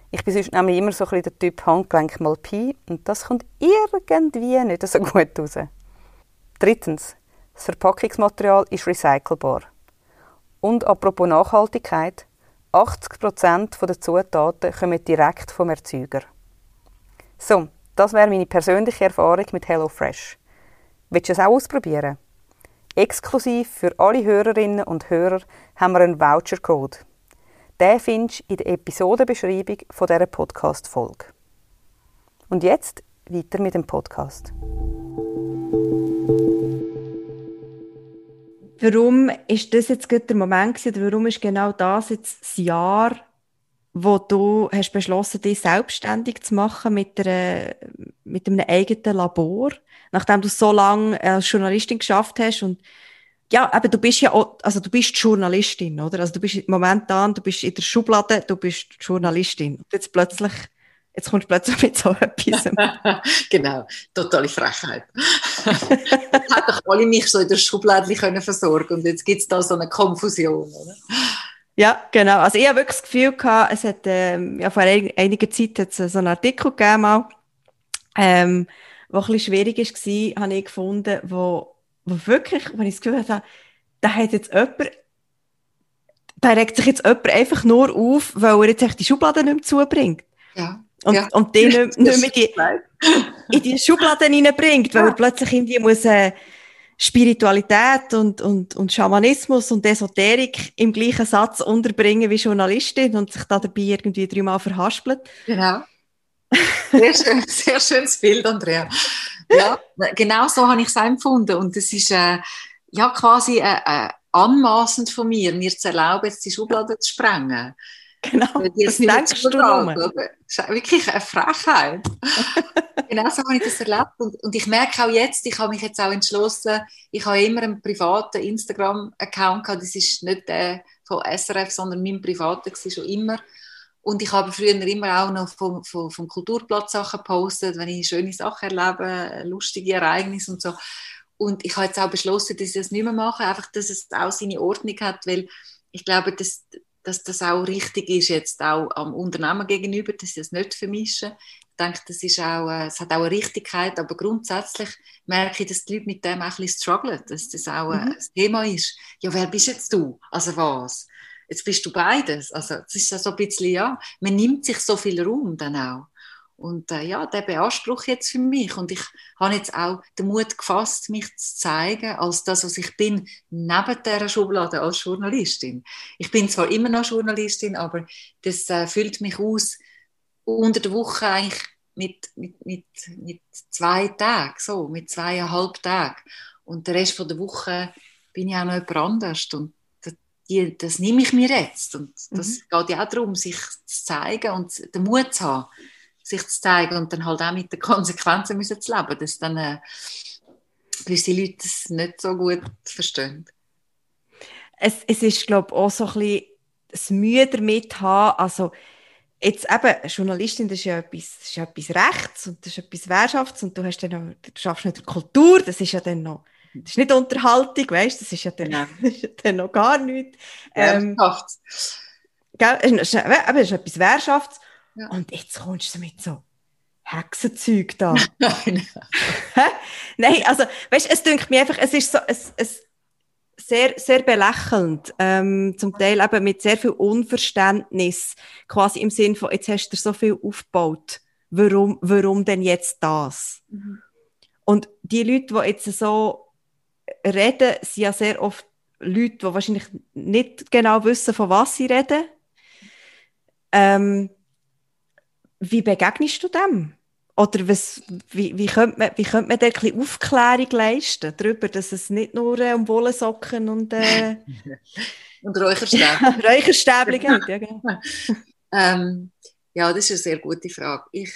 Ich bin sonst nämlich immer so ein bisschen der Typ Handgelenk mal Pi und das kommt irgendwie nicht so gut raus. Drittens, das Verpackungsmaterial ist recycelbar. Und apropos Nachhaltigkeit, 80% der Zutaten kommen direkt vom Erzeuger. So, das wäre meine persönliche Erfahrung mit HelloFresh. Willst du es auch ausprobieren? Exklusiv für alle Hörerinnen und Hörer haben wir einen Vouchercode. Den findest du in der Episodenbeschreibung von dieser Podcast-Folge. Und jetzt weiter mit dem Podcast. Warum ist das jetzt der Moment gewesen, oder warum ist genau das jetzt das Jahr, wo du hast beschlossen, dich selbstständig zu machen mit, einer, mit einem eigenen Labor? nachdem du so lange als Journalistin geschafft hast und ja, aber du bist ja auch, also du bist Journalistin, oder? Also du bist momentan, du bist in der Schublade, du bist Journalistin. Und jetzt plötzlich, jetzt kommst du plötzlich mit so etwas. genau, totale Frechheit. hat doch alle mich so in der Schublade können versorgen und jetzt gibt es da so eine Konfusion, oder? Ja, genau. Also ich habe wirklich das Gefühl gehabt, es hat, ähm, ja, vor einiger Zeit hat es so einen Artikel gegeben, mal, ähm, was ein bisschen schwierig war, habe ich gefunden, wo, wo wirklich, wenn ich das Gefühl hatte, da hat jetzt jemand, da regt sich jetzt jemand einfach nur auf, weil er jetzt echt die Schublade nicht mehr zubringt. Ja. Und, ja. und die nicht, nicht mehr die, in die Schubladen reinbringt, weil ja. er plötzlich irgendwie muss, äh, Spiritualität und, und, und Schamanismus und Esoterik im gleichen Satz unterbringen wie Journalistin und sich da dabei irgendwie dreimal verhaspelt. Genau. Sehr, schön, sehr schönes Bild, Andrea. Ja, genau so habe ich es empfunden. Und es ist äh, ja quasi äh, äh, anmaßend von mir, mir zu erlauben, jetzt die Schublade zu sprengen. Genau, das denkst du ist wirklich eine Frechheit. genau so habe ich das erlebt. Und, und, ich merke auch jetzt, ich habe mich jetzt auch entschlossen, ich habe immer einen privaten Instagram-Account gehabt, das ist nicht der von SRF, sondern mein privater war schon immer. Und ich habe früher immer auch noch vom, vom, vom Kulturplatz Sachen gepostet, wenn ich schöne Sachen erlebe, lustige Ereignisse und so. Und ich habe jetzt auch beschlossen, dass ich das nicht mehr mache, einfach, dass es auch seine Ordnung hat, weil ich glaube, dass dass das auch richtig ist, jetzt auch am Unternehmen gegenüber, dass sie das nicht vermischen. Ich denke, das ist auch, äh, es hat auch eine Richtigkeit, aber grundsätzlich merke ich, dass die Leute mit dem auch ein bisschen strugglen, dass das auch mhm. ein Thema ist. Ja, wer bist jetzt du? Also was? Jetzt bist du beides. Also, es ist so ein bisschen, ja, man nimmt sich so viel Raum dann auch. Und äh, ja, der Beanspruch jetzt für mich. Und ich habe jetzt auch den Mut gefasst, mich zu zeigen als das, was ich bin, neben dieser Schublade als Journalistin. Ich bin zwar immer noch Journalistin, aber das äh, füllt mich aus unter der Woche eigentlich mit, mit, mit, mit zwei Tagen, so, mit zweieinhalb Tagen. Und der Rest von der Woche bin ich auch noch jemand anders. Und die, das nehme ich mir jetzt. Und das mhm. geht ja auch darum, sich zu zeigen und den Mut zu haben sich zu zeigen und dann halt auch mit den Konsequenzen müssen zu leben, dass dann äh, gewisse Leute das nicht so gut verstehen. Es, es ist, glaube ich, auch so ein bisschen das Mühe damit haben, also jetzt eben, Journalistin, das ist ja etwas, das ist ja etwas Rechts und das ist etwas Wirtschafts und du hast dann noch, du schaffst nicht Kultur, das ist ja dann noch, das ist nicht Unterhaltung, weißt, das ist ja dann, ja. das ist ja dann noch gar nichts. Ähm, Wirtschafts. Gell, es ist, ist etwas Wirtschafts ja. Und jetzt kommst du mit so Hexenzeug da. Nein, also, weißt du, es dünkt mir einfach, es ist so, es, es sehr, sehr belächelnd, ähm, zum Teil eben mit sehr viel Unverständnis, quasi im Sinn von, jetzt hast du so viel aufgebaut, warum, warum denn jetzt das? Mhm. Und die Leute, die jetzt so reden, sind ja sehr oft Leute, die wahrscheinlich nicht genau wissen, von was sie reden. Ähm, wie begegnest du dem? Oder was, wie, wie, könnte man, wie könnte man da ein bisschen Aufklärung leisten darüber, dass es nicht nur äh, um Wollensocken und, äh, und Räucherstäbchen Räucherstäbchen geht? Ja, genau. ähm, ja, das ist eine sehr gute Frage. Ich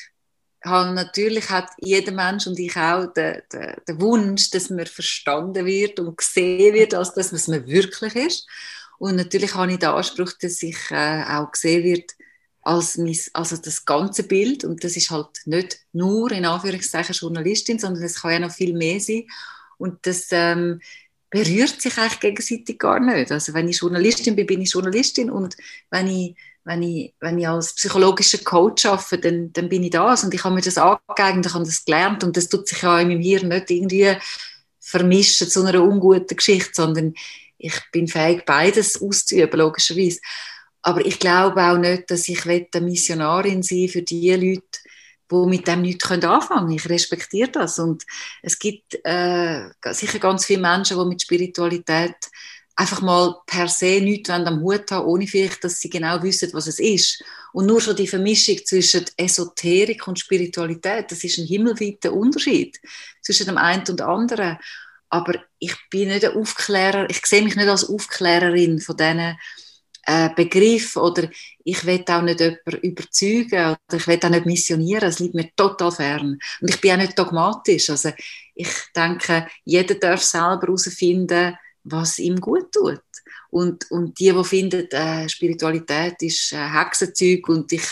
habe natürlich hat jeder Mensch und ich auch den, den, den Wunsch, dass man verstanden wird und gesehen wird, als dass man es wirklich ist. Und natürlich habe ich den Anspruch, dass ich äh, auch gesehen wird, als mein, also das ganze Bild und das ist halt nicht nur in Anführungszeichen Journalistin, sondern es kann ja noch viel mehr sein und das ähm, berührt sich eigentlich gegenseitig gar nicht. Also wenn ich Journalistin bin, bin ich Journalistin und wenn ich wenn ich, wenn ich als psychologischer Coach arbeite, dann, dann bin ich das und ich habe mir das angeeignet, ich habe das gelernt und das tut sich ja in meinem Hirn nicht irgendwie vermischen zu einer unguten Geschichte, sondern ich bin fähig, beides auszuüben, logischerweise. Aber ich glaube auch nicht, dass ich eine Missionarin sein für die Leute, die mit dem nichts anfangen können. Ich respektiere das. Und es gibt äh, sicher ganz viele Menschen, die mit Spiritualität einfach mal per se nichts am Hut haben, ohne vielleicht, dass sie genau wissen, was es ist. Und nur schon die Vermischung zwischen Esoterik und Spiritualität, das ist ein himmelweiter Unterschied zwischen dem einen und dem anderen. Aber ich bin nicht ein Aufklärer, ich sehe mich nicht als Aufklärerin von diesen äh, Begriff oder ich will auch nicht jemanden überzeugen oder ich will auch nicht missionieren, das liegt mir total fern. Und ich bin auch nicht dogmatisch. Also ich denke, jeder darf selber herausfinden, was ihm gut tut. Und, und die, die finden, äh, Spiritualität ist äh, Hexenzeug und ich,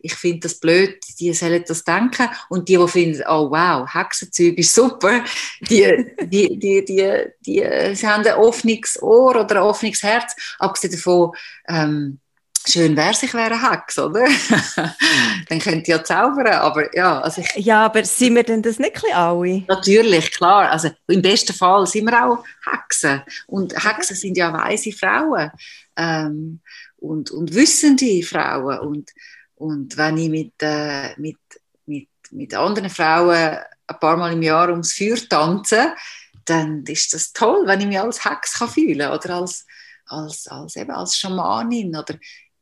ich finde das blöd, die sollen das denken. Und die, die finden, oh wow, Hexenzeug ist super, die, die, die, die, die, die sie haben ein offenes Ohr oder ein offenes Herz. Abgesehen davon, ähm, Schön wäre ich wäre Hex, oder? dann könnte ich ja zaubern, aber ja. Also ich, ja, aber sind wir denn das nicht alle? Natürlich, klar. Also im besten Fall sind wir auch Hexen. Und Hexen sind ja weise Frauen ähm, und, und wissende Frauen. Und, Und wenn ich mit, äh, mit, mit, mit anderen Frauen ein paar Mal im Jahr ums Feuer tanze, dann ist das toll, wenn ich mich als Hex kann fühlen oder als, als, als, eben als Schamanin oder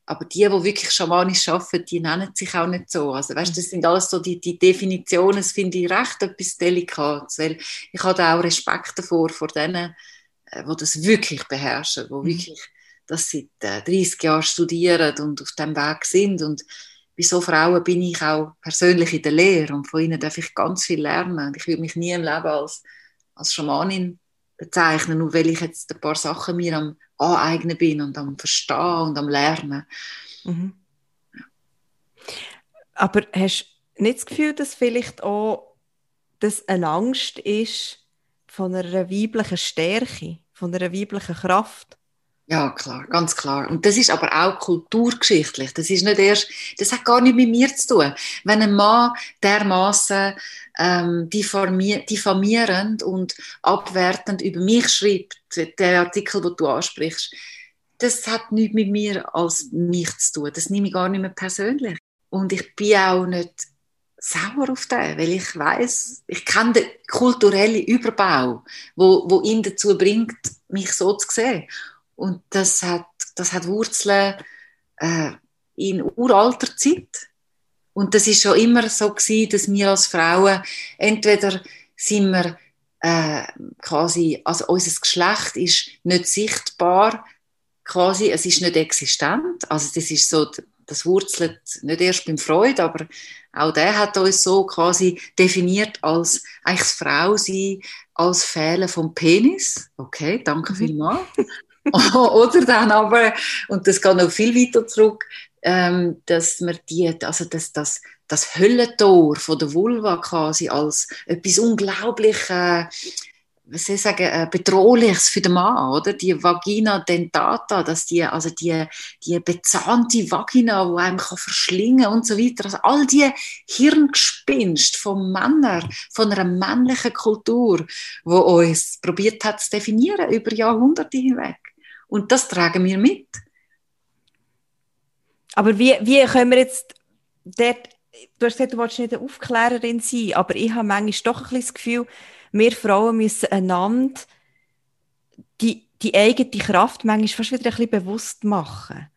aber die, die wirklich schamanisch arbeiten, die nennen sich auch nicht so. Also, weißt, das sind alles so die, die Definitionen, das finde ich recht etwas Delikates, weil ich habe auch Respekt davor, vor denen, äh, die das wirklich beherrschen, die mhm. wirklich das seit äh, 30 Jahren studieren und auf dem Weg sind. Und bei so Frauen bin ich auch persönlich in der Lehre und von ihnen darf ich ganz viel lernen. Ich würde mich nie im Leben als, als Schamanin bezeichnen, nur weil ich jetzt ein paar Sachen mir am aneignen bin und am Verstehen und am Lernen. Mhm. Aber hast du nicht das Gefühl, dass vielleicht auch das eine Angst ist von einer weiblichen Stärke, von einer weiblichen Kraft? Ja, klar, ganz klar. Und das ist aber auch kulturgeschichtlich. Das ist nicht erst, das hat gar nicht mit mir zu tun. Wenn ein Mann dermaßen ähm, diffamierend und abwertend über mich schreibt, der Artikel, den du ansprichst, das hat nichts mit mir als mich zu tun. Das nehme ich gar nicht mehr persönlich. Und ich bin auch nicht sauer auf den, weil ich weiß, ich kenne den kulturellen Überbau, wo, wo ihn dazu bringt, mich so zu sehen. Und das hat, das hat Wurzeln äh, in uralter Zeit. Und das ist schon immer so gewesen, dass wir als Frauen entweder sind wir äh, quasi, also unser Geschlecht ist nicht sichtbar, quasi, es ist nicht existent. Also das ist so, das wurzelt nicht erst beim Freud, aber auch der hat uns so quasi definiert als eigentlich Frau sein, als Fehlen vom Penis. Okay, danke mhm. vielmals. Oder dann aber, und das geht noch viel weiter zurück, ähm, dass man die, also das, das, das Höllentor von der Vulva quasi als etwas unglaublich, äh, was soll ich sagen, äh, bedrohliches für den Mann, oder? Die Vagina dentata, dass die, also die, die bezahnte Vagina, die einem kann verschlingen und so weiter. Also all die Hirngespinst von Männern, von einer männlichen Kultur, wo uns probiert hat zu definieren über Jahrhunderte hinweg. Und das tragen wir mit. Aber wie, wie können wir jetzt dort, du hast gesagt, du wolltest nicht eine Aufklärerin sein, aber ich habe manchmal doch ein bisschen das Gefühl, wir Frauen müssen einander die, die eigene Kraft manchmal fast wieder ein bisschen bewusst machen.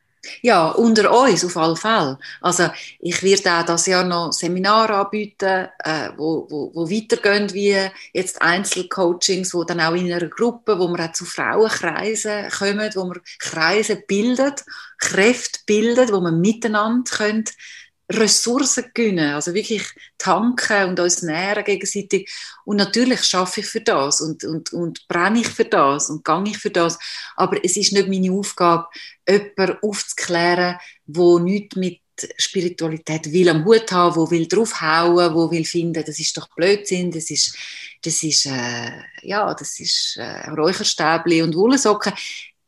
Ja, unter uns auf alle Fälle. Also ich werde auch das Jahr noch Seminare anbieten, äh, wo, wo, wo weitergehen wie jetzt Einzelcoachings, wo dann auch in einer Gruppe, wo wir auch zu Frauenkreisen kommen, wo wir Kreise bildet, Kräfte bildet, wo wir miteinander können Ressourcen gewinnen, also wirklich tanken und uns nähren gegenseitig. Und natürlich schaffe ich für das und, und, und brenne ich für das und gehe ich für das. Aber es ist nicht meine Aufgabe, jemanden aufzuklären, wo nichts mit Spiritualität will am Hut haben, wo will draufhauen, wo will finden, das ist doch Blödsinn, das ist, das ist, äh, ja, das ist äh, Räucherstäbli und Wollsocken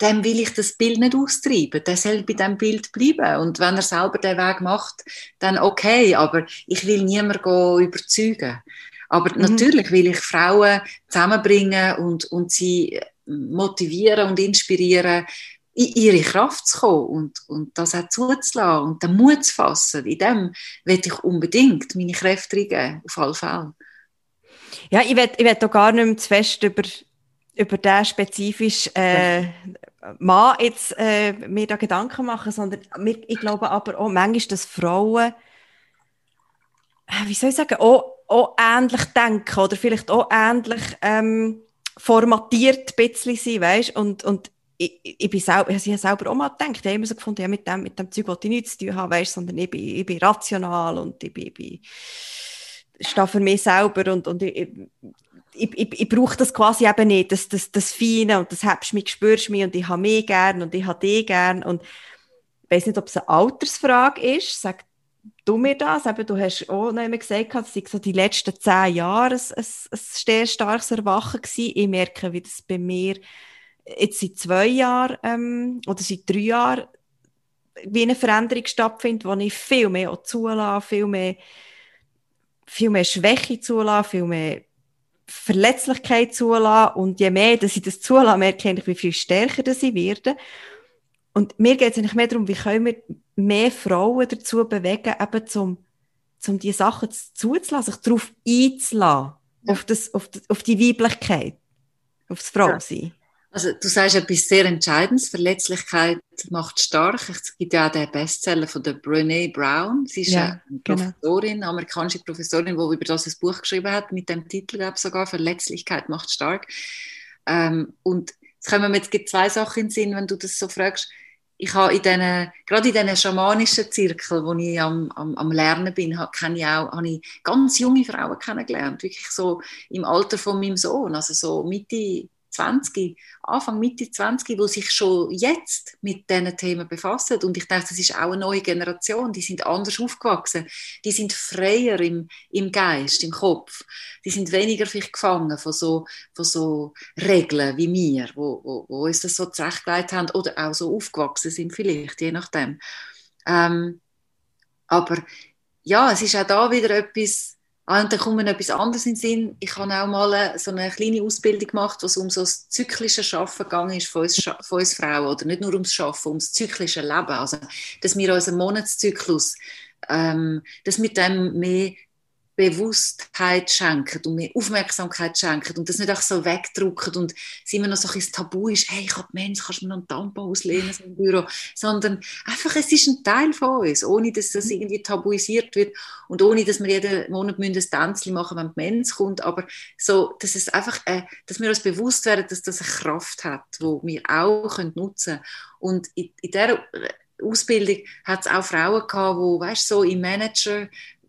dem will ich das Bild nicht austreiben. Der soll bei dem Bild bleiben. Und wenn er selber den Weg macht, dann okay. Aber ich will niemanden überzeugen. Aber mhm. natürlich will ich Frauen zusammenbringen und, und sie motivieren und inspirieren, in ihre Kraft zu kommen und, und das auch zuzulassen und den Mut zu fassen. In dem will ich unbedingt meine Kräfte reingeben, auf alle Fälle. Ja, ich will, ich will auch gar nicht mehr zu fest über, über den spezifisch äh, Mann jetzt äh, mir da Gedanken machen, sondern ich glaube aber auch manchmal, dass Frauen, äh, wie soll ich sagen, auch, auch ähnlich denken oder vielleicht auch ähnlich ähm, formatiert ein bisschen sind, weißt? Und, und ich, ich, bin selber, ich habe selber auch mal gedacht, ich habe immer so gefunden, ja, mit dem, mit dem Zeug wollte ich nichts zu tun haben, weißt? sondern ich bin, ich bin rational und ich bin, ich bin stehe für mich selber und, und ich, ich, ich, ich brauche das quasi eben nicht, das, das, das Feine und das hebst mich, spürst mich und ich habe mich gern und ich habe dich gern und ich weiß nicht, ob es eine Altersfrage ist, sag du mir das, eben, du hast auch noch immer gesagt, es sei so die letzten zehn Jahre ein, ein, ein sehr starkes Erwachen gewesen. Ich merke, wie das bei mir jetzt seit zwei Jahren ähm, oder seit drei Jahren wie eine Veränderung stattfindet, wo ich viel mehr zulasse, viel mehr, viel mehr Schwäche zulasse, viel mehr Verletzlichkeit zulassen und je mehr dass ich das zulasse, merke ich, wie viel stärker dass ich werde. und mir geht es eigentlich mehr darum, wie können wir mehr Frauen dazu bewegen, eben zum, zum die Sachen zuzulassen, sich darauf einzulassen, ja. auf, das, auf, das, auf die Weiblichkeit, auf das Frausein. Ja. Also du sagst etwas sehr Entscheidendes, Verletzlichkeit macht stark. Es gibt ja auch den Bestseller von der Brené Brown. Sie ist ja, eine genau. Professorin, genau. amerikanische Professorin, die über das ein Buch geschrieben hat, mit dem Titel, glaube ich, sogar, Verletzlichkeit macht stark. Ähm, und jetzt kommen mir jetzt zwei Sachen in den Sinn, wenn du das so fragst. Ich habe in diesen, gerade in diesen schamanischen Zirkeln, wo ich am, am, am Lernen bin, habe, ich auch, habe ich ganz junge Frauen kennengelernt, wirklich so im Alter von meinem Sohn, also so Mitte 20, Anfang, Mitte 20, wo sich schon jetzt mit diesen Themen befassen. Und ich denke, das ist auch eine neue Generation, die sind anders aufgewachsen, die sind freier im, im Geist, im Kopf, die sind weniger vielleicht gefangen von so, von so Regeln wie wir, wo, wo, wo uns das so zurechtgelegt haben oder auch so aufgewachsen sind vielleicht, je nachdem. Ähm, aber ja, es ist auch da wieder etwas, Ah, und dann kommt mir etwas anderes in den Sinn. Ich habe auch mal so eine kleine Ausbildung gemacht, wo es um so das zyklische Schaffen gegangen ist von uns, von uns Frauen. Oder nicht nur ums Schaffen, ums zyklische Leben. Also, dass wir unseren Monatszyklus, ähm, dass wir dem mehr Bewusstheit schenken und mehr Aufmerksamkeit schenken und das nicht auch so wegdrucken und es immer noch so ein Tabu ist, hey, ich habe Mensch, kannst du mir noch einen Tampon auslehnen im Büro, sondern einfach, es ist ein Teil von uns, ohne dass das irgendwie tabuisiert wird und ohne, dass wir jeden Monat ein Tänzchen machen wenn die Mensch kommt, aber so, dass es einfach, äh, dass wir uns bewusst werden, dass das eine Kraft hat, die wir auch nutzen können. Und in, in dieser Ausbildung hat es auch Frauen gehabt, die, weißt, so im Manager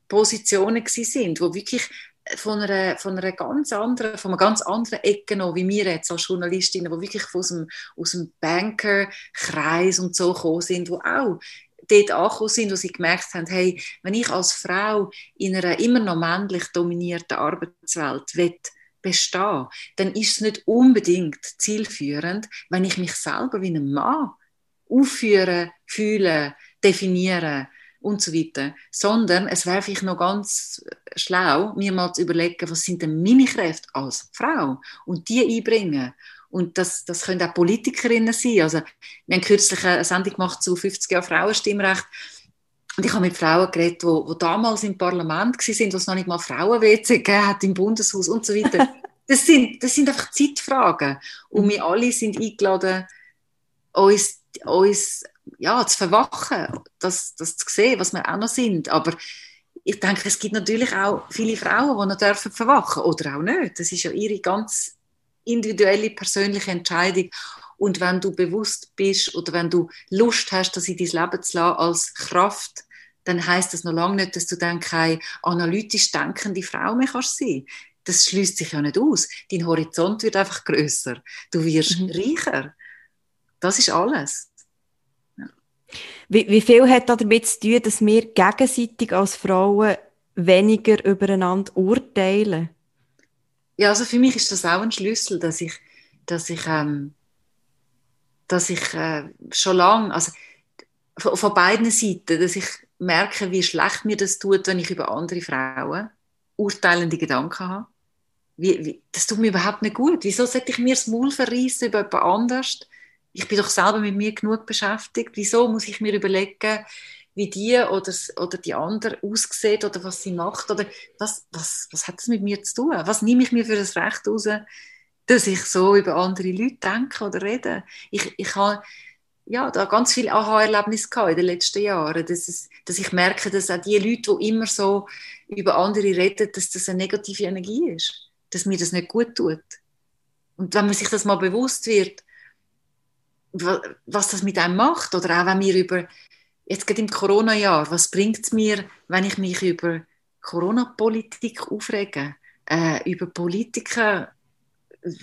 Positionen sind, wo wirklich von einer, von einer ganz anderen, von einer ganz anderen Ecke noch, wie wir jetzt als Journalistinnen, die wirklich aus dem, aus dem Banker-Kreis und so gekommen sind, wo auch dort angekommen sind, wo sie gemerkt haben, hey, wenn ich als Frau in einer immer noch männlich dominierten Arbeitswelt will, bestehen, dann ist es nicht unbedingt zielführend, wenn ich mich selber wie ein Mann aufführen, fühlen, definieren und so weiter. Sondern es wäre vielleicht noch ganz schlau, mir mal zu überlegen, was sind denn meine Kräfte als Frau und die einbringen. Und das, das können auch Politikerinnen sein. Also, wir haben kürzlich eine Sendung gemacht zu 50 Jahren Frauenstimmrecht. Und ich habe mit Frauen geredet, die, die damals im Parlament waren, wo es noch nicht mal Frauen-WC gegeben hat, im Bundeshaus und so weiter. Das sind, das sind einfach Zeitfragen. Und wir alle sind eingeladen, uns, uns ja, zu verwachen, das, das zu sehen, was wir auch noch sind. Aber ich denke, es gibt natürlich auch viele Frauen, die noch dürfen verwachen oder auch nicht. Das ist ja ihre ganz individuelle, persönliche Entscheidung. Und wenn du bewusst bist oder wenn du Lust hast, das in dein Leben zu lassen als Kraft, dann heißt das noch lange nicht, dass du dann keine analytisch denkende Frau mehr kannst sein. Das schließt sich ja nicht aus. Dein Horizont wird einfach größer. Du wirst mhm. reicher. Das ist alles. Wie, wie viel hat damit zu tun, dass wir gegenseitig als Frauen weniger übereinander urteilen? Ja, also für mich ist das auch ein Schlüssel, dass ich, dass ich, ähm, dass ich äh, schon lange, also von, von, beiden Seiten, dass ich merke, wie schlecht mir das tut, wenn ich über andere Frauen urteilende Gedanken habe. Wie, wie, das tut mir überhaupt nicht gut. Wieso sollte ich mir das Maul verreissen über jemand anders? Ich bin doch selber mit mir genug beschäftigt. Wieso muss ich mir überlegen, wie die oder, oder die andere aussieht oder was sie macht oder was, was, was hat das mit mir zu tun? Was nehme ich mir für das Recht raus, dass ich so über andere Leute denke oder rede? Ich, ich habe ja, da ganz viele Aha-Erlebnisse in den letzten Jahren, dass, es, dass ich merke, dass auch die Leute, die immer so über andere reden, dass das eine negative Energie ist, dass mir das nicht gut tut. Und wenn man sich das mal bewusst wird, was das mit einem macht. Oder auch wenn wir über, jetzt gerade im Corona-Jahr, was bringt es mir, wenn ich mich über Corona-Politik aufrege? Äh, über Politiker,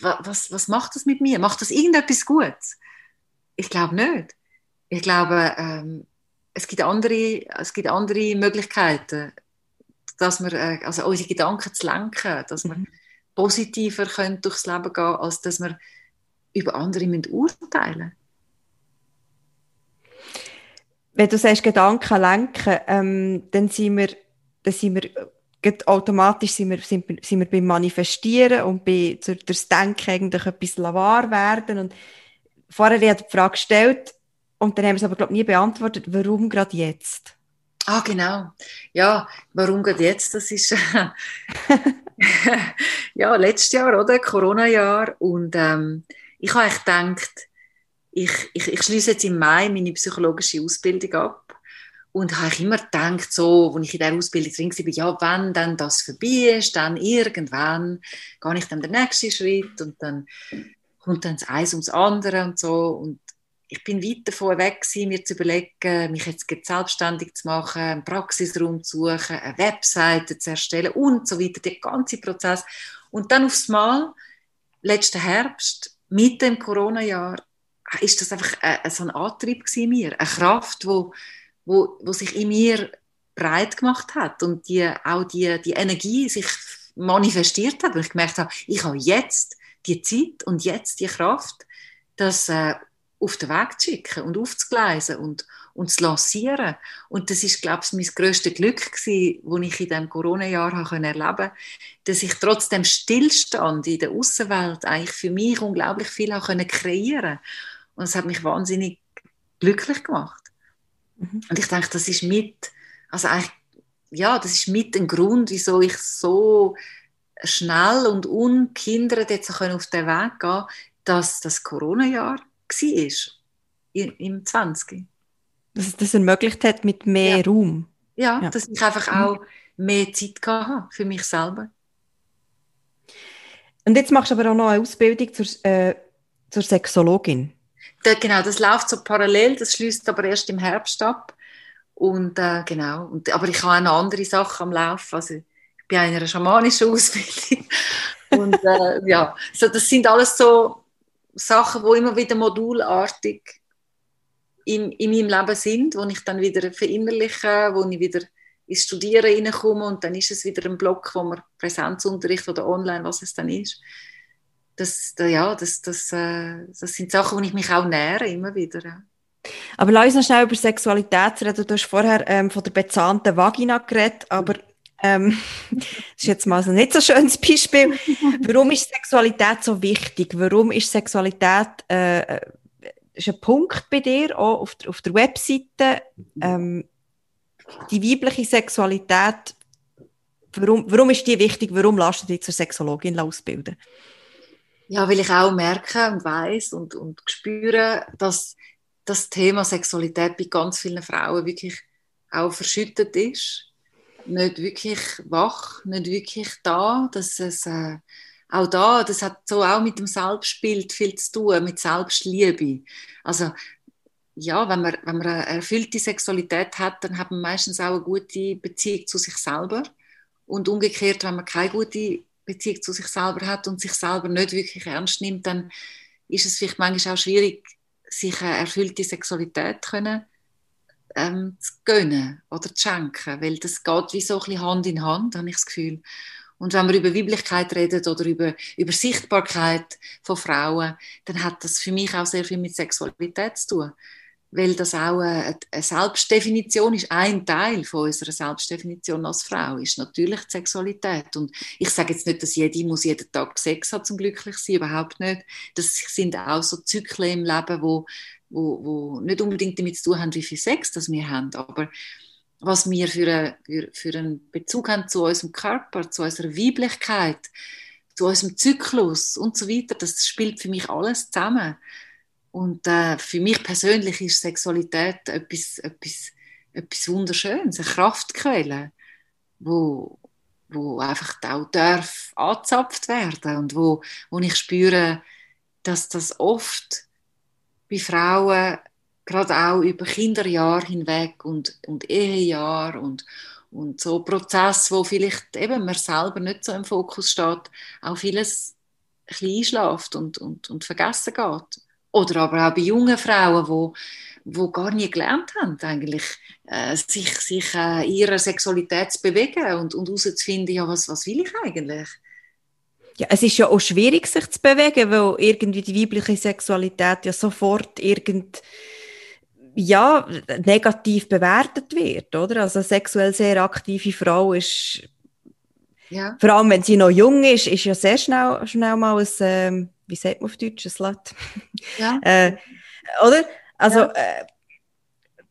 was, was macht das mit mir? Macht das irgendetwas Gutes? Ich glaube nicht. Ich glaube, ähm, es, gibt andere, es gibt andere Möglichkeiten, dass wir, äh, also unsere Gedanken zu lenken, dass wir mhm. positiver können durchs Leben gehen als dass wir über andere urteilen Wenn du sagst, Gedanken lenken, ähm, dann sind wir, dann sind wir automatisch sind wir, sind, sind wir beim Manifestieren und bei, das Denken eigentlich etwas wahr werden. Und vorher habe ich die Frage gestellt, Und dann haben wir es aber, glaube ich, nie beantwortet, warum gerade jetzt? Ah, genau. Ja, warum gerade jetzt? Das ist ja letztes Jahr, oder? Corona-Jahr. Und ähm, ich habe eigentlich gedacht, ich, ich, ich schließe jetzt im Mai meine psychologische Ausbildung ab. Und habe ich immer gedacht, so, als ich in dieser Ausbildung drin war, ja, wenn dann das vorbei ist, dann irgendwann gehe ich dann den nächsten Schritt und dann kommt dann das eins ums andere und so. Und ich bin weit davon weg mir zu überlegen, mich jetzt selbstständig zu machen, einen Praxisraum zu suchen, eine Webseite zu erstellen und so weiter, der ganze Prozess. Und dann aufs Mal, letzten Herbst, mit dem Corona-Jahr, ist das einfach ein, so ein Antrieb in mir, eine Kraft, wo, wo, wo sich in mir breit gemacht hat und die, auch die, die Energie sich manifestiert hat, weil ich gemerkt habe, ich habe jetzt die Zeit und jetzt die Kraft, das äh, auf den Weg zu schicken und aufzugleisen und, und zu lancieren. Und das ist, glaube ich, mein grösstes Glück gewesen, das ich in diesem Corona-Jahr erleben konnte, dass ich trotz dem Stillstand in der Außenwelt eigentlich für mich unglaublich viel kreieren konnte. Und es hat mich wahnsinnig glücklich gemacht. Mhm. Und ich denke, das ist mit, also eigentlich, ja, das ist mit ein Grund, wieso ich so schnell und unkindert jetzt auf den Weg gehen dass das Corona-Jahr war, im 20. Dass es das ermöglicht hat mit mehr ja. Raum. Ja, ja, dass ich einfach auch mehr Zeit hatte für mich selber. Und jetzt machst du aber auch noch eine Ausbildung zur, äh, zur Sexologin. Da, genau, das läuft so parallel, das schließt aber erst im Herbst ab. Und äh, genau, und, aber ich habe eine andere Sache am Laufen. Also, ich bin in einer schamanischen Ausbildung. und äh, ja, so, das sind alles so Sachen, wo immer wieder modulartig in, in meinem Leben sind, wo ich dann wieder verinnerliche, wo ich wieder ins Studieren reinkomme und dann ist es wieder ein Block, wo man Präsenzunterricht oder online, was es dann ist. Das, ja, das, das, äh, das sind Sachen, wo ich mich auch nähere, immer wieder. Aber lass uns noch schnell über Sexualität reden. Du hast vorher ähm, von der bezahnten Vagina geredet, aber ähm, das ist jetzt mal so nicht so schönes Beispiel. Warum ist Sexualität so wichtig? Warum ist Sexualität äh, ist ein Punkt bei dir auch auf der, auf der Webseite? Ähm, die weibliche Sexualität, warum, warum ist die wichtig? Warum lässt du dich zur Sexologin ausbilden? Ja, weil ich auch merke und weiß und, und spüre, dass das Thema Sexualität bei ganz vielen Frauen wirklich auch verschüttet ist nicht wirklich wach, nicht wirklich da, dass es äh, auch da, das hat so auch mit dem Selbstbild viel zu tun, mit Selbstliebe. Also ja, wenn man, wenn man eine erfüllte Sexualität hat, dann hat man meistens auch eine gute Beziehung zu sich selber. Und umgekehrt, wenn man keine gute Beziehung zu sich selber hat und sich selber nicht wirklich ernst nimmt, dann ist es vielleicht manchmal auch schwierig, sich eine erfüllte Sexualität können ähm, zu gönnen oder zu schenken, weil das geht wie so ein bisschen Hand in Hand, habe ich das Gefühl. Und wenn wir über Weiblichkeit reden oder über, über Sichtbarkeit von Frauen, dann hat das für mich auch sehr viel mit Sexualität zu tun. Weil das auch eine, Selbstdefinition ist, ein Teil von unserer Selbstdefinition als Frau ist natürlich die Sexualität. Und ich sage jetzt nicht, dass jede muss jeden Tag Sex hat zum glücklich sein, überhaupt nicht. Das sind auch so Zyklen im Leben, wo wo, wo nicht unbedingt damit zu tun haben, wie viel Sex das wir haben, aber was wir für, eine, für, einen Bezug haben zu unserem Körper, zu unserer Weiblichkeit, zu unserem Zyklus und so weiter, das spielt für mich alles zusammen. Und äh, für mich persönlich ist Sexualität etwas, etwas, etwas Wunderschönes, eine Kraftquelle, wo, wo einfach auch darf angezapft werden und wo, wo ich spüre, dass das oft bei Frauen gerade auch über Kinderjahre hinweg und, und Ehejahr und, und so Prozesse, wo vielleicht eben man selber nicht so im Fokus steht, auch vieles ein einschläft und, und, und vergessen geht. Oder aber auch bei jungen Frauen, wo, wo gar nie gelernt haben, eigentlich, äh, sich, sich äh, ihrer Sexualität zu bewegen und, und herauszufinden, ja, was, was will ich eigentlich? Ja, es ist ja auch schwierig, sich zu bewegen, weil irgendwie die weibliche Sexualität ja sofort irgend ja, negativ bewertet wird, oder? Also eine sexuell sehr aktive Frau ist, ja. vor allem wenn sie noch jung ist, ist ja sehr schnell, schnell mal ein, ähm, wie sagt man auf Deutsch, ein Slut. Ja. äh, oder? Also, ja. äh,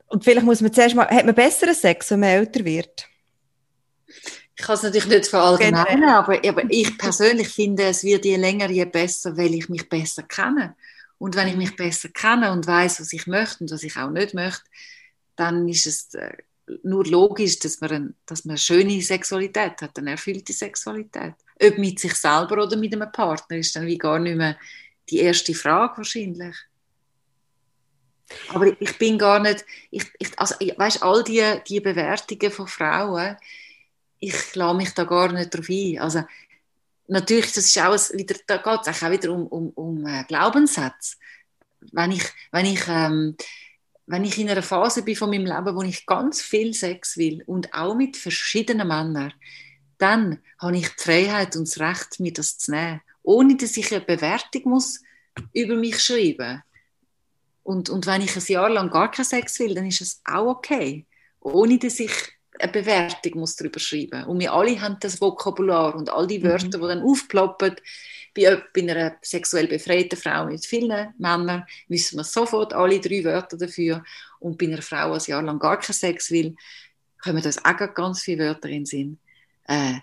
und vielleicht muss man zuerst mal, hat man besseren Sex, wenn man älter wird? Ich kann es natürlich nicht verallgemeinern, aber, aber ich persönlich finde, es wird je länger, je besser, weil ich mich besser kenne. Und wenn ich mich besser kenne und weiß, was ich möchte und was ich auch nicht möchte, dann ist es äh, nur logisch, dass man, ein, dass man eine schöne Sexualität hat, eine erfüllte Sexualität. Ob mit sich selber oder mit einem Partner ist dann wie gar nicht mehr die erste Frage wahrscheinlich. Aber ich bin gar nicht, ich, ich, also, weißt, all die, die Bewertungen von Frauen, ich lasse mich da gar nicht drauf ein. Also, natürlich, das ist auch wieder, da geht es auch wieder um, um, um äh, Glaubenssätze. Wenn ich, wenn, ich, ähm, wenn ich in einer Phase bin von meinem Leben, wo ich ganz viel Sex will und auch mit verschiedenen Männern, dann habe ich die Freiheit und das Recht, mir das zu nehmen, ohne dass ich eine Bewertung muss über mich schreiben und, und wenn ich ein Jahr lang gar keinen Sex will, dann ist es auch okay, ohne dass ich eine Bewertung muss darüber schreiben. Und wir alle haben das Vokabular und all die Wörter, mhm. die dann aufploppen. Bei, bei einer sexuell befreiten Frau mit vielen Männern wissen wir sofort alle drei Wörter dafür. Und bei einer Frau, die ein Jahr lang gar keinen Sex will, kommen uns auch ganz viele Wörter in den Sinn. Äh,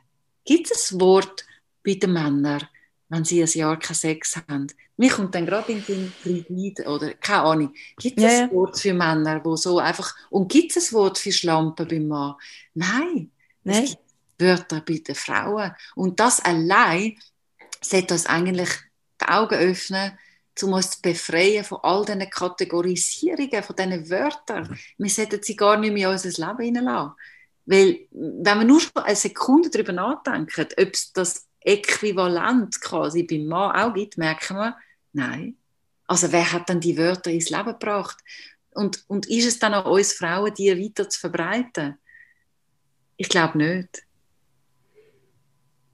Gibt es ein Wort bei den Männern, wenn sie ein Jahr keinen Sex haben? Mir kommt dann gerade in den Frigid oder keine Ahnung. Gibt es ja, ein Wort für Männer, wo so einfach und gibt es ein Wort für Schlampen beim Mann? Nein. Nein. Es gibt Wörter bei den Frauen und das allein sollte uns eigentlich die Augen öffnen, um uns zu befreien von all diesen Kategorisierungen, von diesen Wörtern. Wir sollten sie gar nicht mehr in unser Leben hineinlassen. Weil, wenn wir nur eine Sekunde darüber nachdenken, ob es das Äquivalent quasi beim Mann auch gibt, merken wir, nein. Also wer hat dann die Wörter ins Leben gebracht? Und, und ist es dann an uns Frauen, die weiter zu verbreiten? Ich glaube nicht.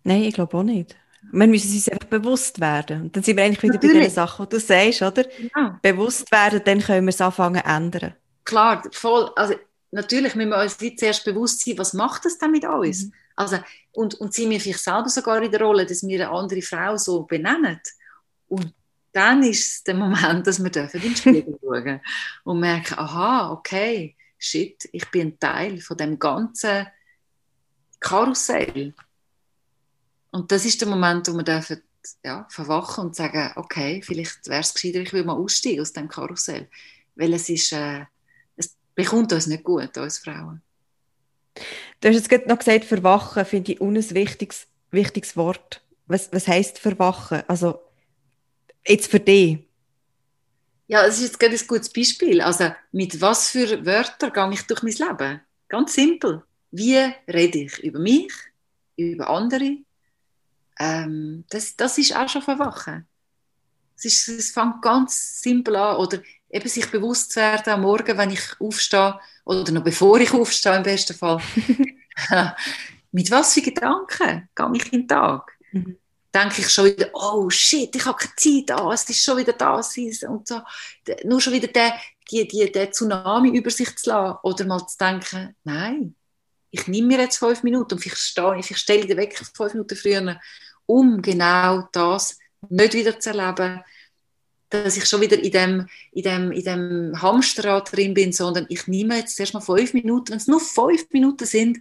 Nein, ich glaube auch nicht. Wir müssen uns einfach bewusst werden. Und dann sind wir eigentlich wieder Natürlich. bei den Sachen, die du sagst, oder? Ja. Bewusst werden, dann können wir es anfangen zu ändern. Klar, voll. Also, natürlich müssen wir uns zuerst bewusst sein, was macht das dann mit uns? Mhm. Also, und, und sind wir vielleicht selber sogar in der Rolle, dass wir eine andere Frau so benennen. Und dann ist es der Moment, dass wir dürfen in den Spiegel schauen und merken, aha, okay, shit, ich bin ein Teil von dem ganzen Karussell. Und das ist der Moment, wo wir dürfen ja, verwachen und sagen, okay, vielleicht wäre es gescheiter, ich will mal aussteigen aus dem Karussell. Weil es ist, äh, es bekommt uns nicht gut, uns Frauen. Du hast jetzt gerade noch gesagt, verwachen finde ich ein wichtiges, wichtiges Wort. Was, was heisst verwachen? Also, jetzt für dich. Ja, das ist jetzt gerade ein gutes Beispiel. Also, mit was für Wörtern gehe ich durch mein Leben? Ganz simpel. Wie rede ich über mich, über andere? Ähm, das, das ist auch schon verwachen. Es, ist, es fängt ganz simpel an. Oder eben sich bewusst zu werden am Morgen, wenn ich aufstehe, oder noch bevor ich aufstehe im besten Fall, mit was für Gedanken gehe ich in den Tag? Mhm. Denke ich schon wieder, oh shit, ich habe keine Zeit, oh, es ist schon wieder das und so. Nur schon wieder den, die, die, den Tsunami über sich zu lassen oder mal zu denken, nein, ich nehme mir jetzt fünf Minuten und vielleicht, stehe, vielleicht stelle ich den Wecker fünf Minuten früher, um genau das nicht wieder zu erleben, dass ich schon wieder in dem, in dem, in dem Hamsterrad drin bin, sondern ich nehme jetzt erst mal fünf Minuten, wenn es nur fünf Minuten sind,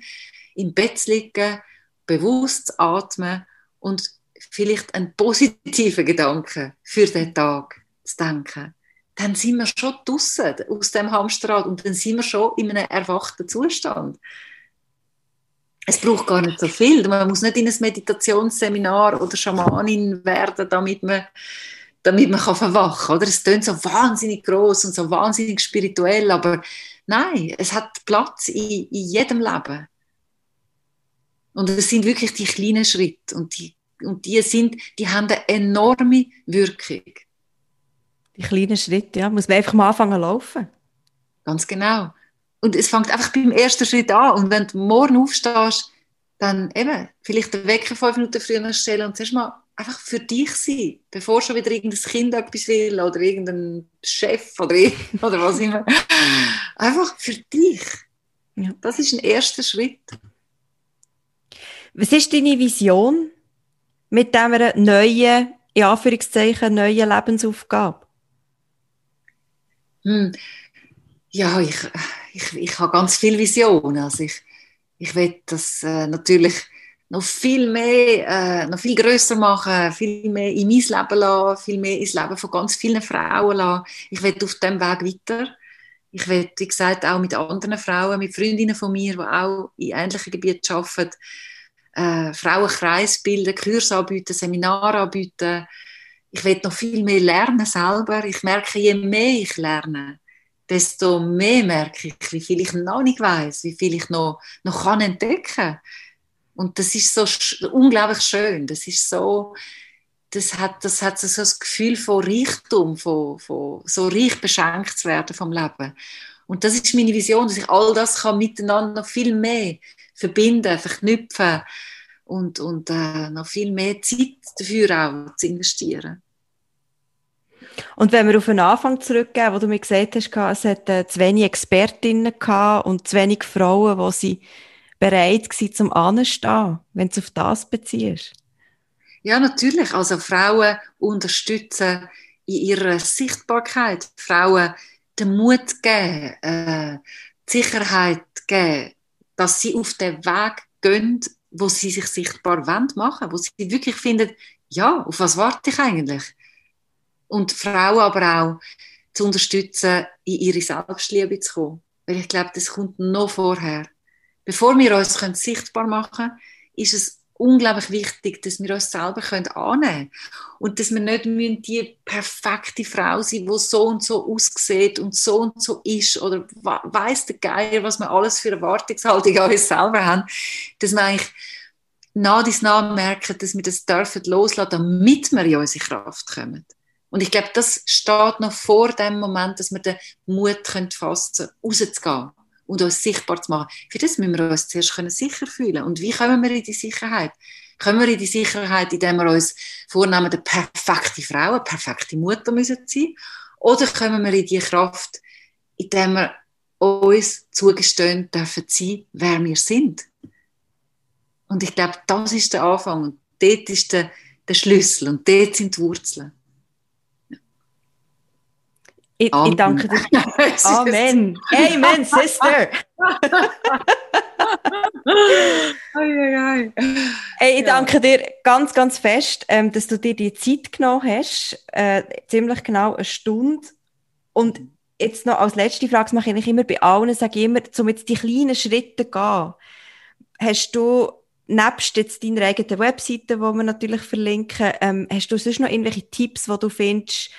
im Bett zu liegen, bewusst zu atmen und vielleicht einen positiven Gedanken für den Tag zu denken. Dann sind wir schon draußen aus dem Hamsterrad und dann sind wir schon in einem erwachten Zustand. Es braucht gar nicht so viel. Man muss nicht in ein Meditationsseminar oder Schamanin werden, damit man damit man kann verwachen kann. Es klingt so wahnsinnig groß und so wahnsinnig spirituell, aber nein, es hat Platz in, in jedem Leben. Und es sind wirklich die kleinen Schritte und die, und die, sind, die haben eine enorme Wirkung. Die kleinen Schritte, ja, muss man einfach mal anfangen zu laufen. Ganz genau. Und es fängt einfach beim ersten Schritt an. Und wenn du morgen aufstehst, dann eben vielleicht den Wecker fünf Minuten früher stellen und zuerst mal einfach für dich sein, bevor schon wieder irgendein Kind etwas will oder irgendein Chef oder, oder was immer. Einfach für dich. Ja. Das ist ein erster Schritt. Was ist deine Vision mit dieser neuen, in Anführungszeichen, neuen Lebensaufgabe? Hm. Ja, ich, ich, ich habe ganz viele Visionen. Also ich, ich will das äh, natürlich noch viel mehr, äh, noch viel größer machen, viel mehr in mein Leben lassen, viel mehr ins Leben von ganz vielen Frauen lassen. Ich will auf dem Weg weiter. Ich will, wie gesagt, auch mit anderen Frauen, mit Freundinnen von mir, die auch in ähnlichen Gebieten arbeiten, äh, Frauenkreis bilden, Kurse anbieten, Seminare anbieten. Ich will noch viel mehr lernen selber. Ich merke, je mehr ich lerne, desto mehr merke ich, wie viel ich noch nicht weiß, wie viel ich noch, noch kann entdecken Und das ist so unglaublich schön. Das ist so, das hat, das hat so das Gefühl von Reichtum, von, von so reich beschenkt zu werden vom Leben. Und das ist meine Vision, dass ich all das kann miteinander noch viel mehr verbinden, verknüpfen und, und äh, noch viel mehr Zeit dafür auch zu investieren. Und wenn wir auf den Anfang zurückgehen, wo du mir gesagt hast, es hat äh, zu wenig Expertinnen und zu wenig Frauen, die sie bereit waren zum Anstehen, wenn du auf das beziehst. Ja, natürlich. Also Frauen unterstützen in ihrer Sichtbarkeit. Frauen den Mut geben, äh, die Sicherheit geben, dass sie auf den Weg gehen, wo sie sich sichtbar wollen machen, wo sie wirklich finden, ja, auf was warte ich eigentlich? Und Frauen aber auch zu unterstützen, in ihre Selbstliebe zu kommen. Weil ich glaube, das kommt noch vorher. Bevor wir uns können sichtbar machen können, ist es unglaublich wichtig, dass wir uns selber können annehmen können. Und dass wir nicht die perfekte Frau sein die so und so aussieht und so und so ist. Oder weiß der Geier, was wir alles für Erwartungshaltung an uns selber haben. Dass wir eigentlich nach dies nach merken, dass wir das dürfen loslassen, damit wir in unsere Kraft kommen. Und ich glaube, das steht noch vor dem Moment, dass wir den Mut können fassen rauszugehen und uns sichtbar zu machen. Für das müssen wir uns zuerst können sicher fühlen. Und wie kommen wir in die Sicherheit? Kommen wir in die Sicherheit, indem wir uns vornehmen, eine perfekte Frau, eine perfekte Mutter müssen sein? Oder kommen wir in die Kraft, indem wir uns zugestehen dürfen sein, wer wir sind? Und ich glaube, das ist der Anfang. Und dort ist der, der Schlüssel und dort sind die Wurzeln. Ich, ich, danke dir. Amen. Amen, Sister. hey, ich danke dir ganz, ganz fest, ähm, dass du dir die Zeit genommen hast. Äh, ziemlich genau eine Stunde. Und jetzt noch als letzte Frage, das mache ich immer bei allen, sage ich immer, um jetzt die kleinen Schritte zu gehen. Hast du nebst jetzt deiner eigenen Webseite, die wir natürlich verlinken, ähm, hast du sonst noch irgendwelche Tipps, die du findest,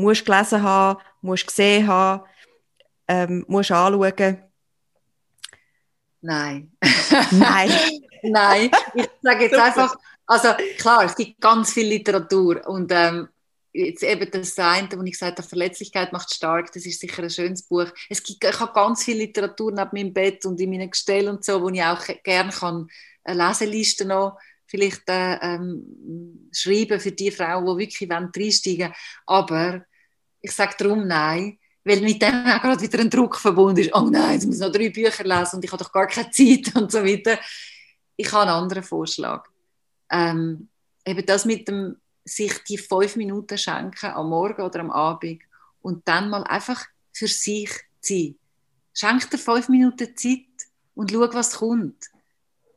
musst gelesen haben, musst gesehen haben, ähm, musst anschauen? Nein. Nein. Nein, ich sage jetzt einfach, also klar, es gibt ganz viel Literatur und ähm, jetzt eben das eine, wo ich gesagt habe, Verletzlichkeit macht stark, das ist sicher ein schönes Buch. Es gibt, ich habe ganz viel Literatur neben meinem Bett und in meinen Gestellen und so, wo ich auch gerne kann eine Leseliste noch vielleicht äh, ähm, schreiben für die Frauen, die wirklich reinsteigen wollen. Aber ich sage darum nein, weil mit dem auch gerade wieder ein Druck verbunden ist. Oh nein, jetzt muss ich noch drei Bücher lesen und ich habe doch gar keine Zeit und so weiter. Ich habe einen anderen Vorschlag. Ähm, eben das mit dem sich die fünf Minuten schenken am Morgen oder am Abend und dann mal einfach für sich sein. Schenk dir fünf Minuten Zeit und schau, was kommt.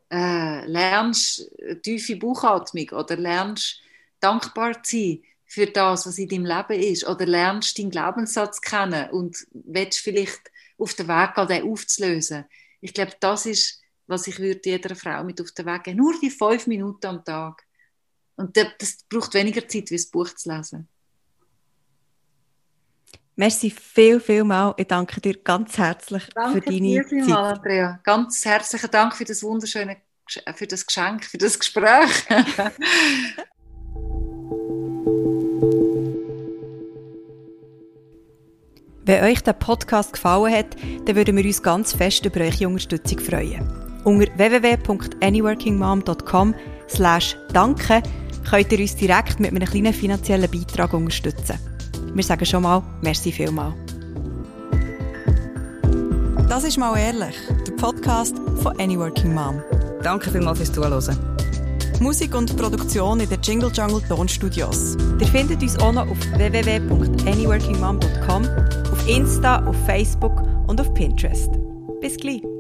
Äh, lernst tiefe Bauchatmung oder lernst dankbar zu sein für das, was in deinem Leben ist. Oder lernst deinen Glaubenssatz kennen und willst vielleicht auf den Weg gehen, den aufzulösen. Ich glaube, das ist, was ich würde jeder Frau mit auf den Weg geben. Nur die fünf Minuten am Tag. Und das braucht weniger Zeit, wie das Buch zu lesen. Merci viel, viel mal. Ich danke dir ganz herzlich danke für deine dir Zeit. Mal, Andrea. Ganz herzlichen Dank für das wunderschöne, für das Geschenk, für das Gespräch. Wenn euch der Podcast gefallen hat, dann würden wir uns ganz fest über eure Unterstützung freuen. Unter www.anyworkingmom.com slash danke könnt ihr uns direkt mit einem kleinen finanziellen Beitrag unterstützen. Wir sagen schon mal, merci vielmal. Das ist mal ehrlich, der Podcast von Anyworking Mom. Danke vielmals fürs Zuhören. Musik und Produktion in den Jingle Jungle Tonstudios. Ihr findet uns auch noch auf www.anyworkingmom.com, auf Insta, auf Facebook und auf Pinterest. Bis gleich!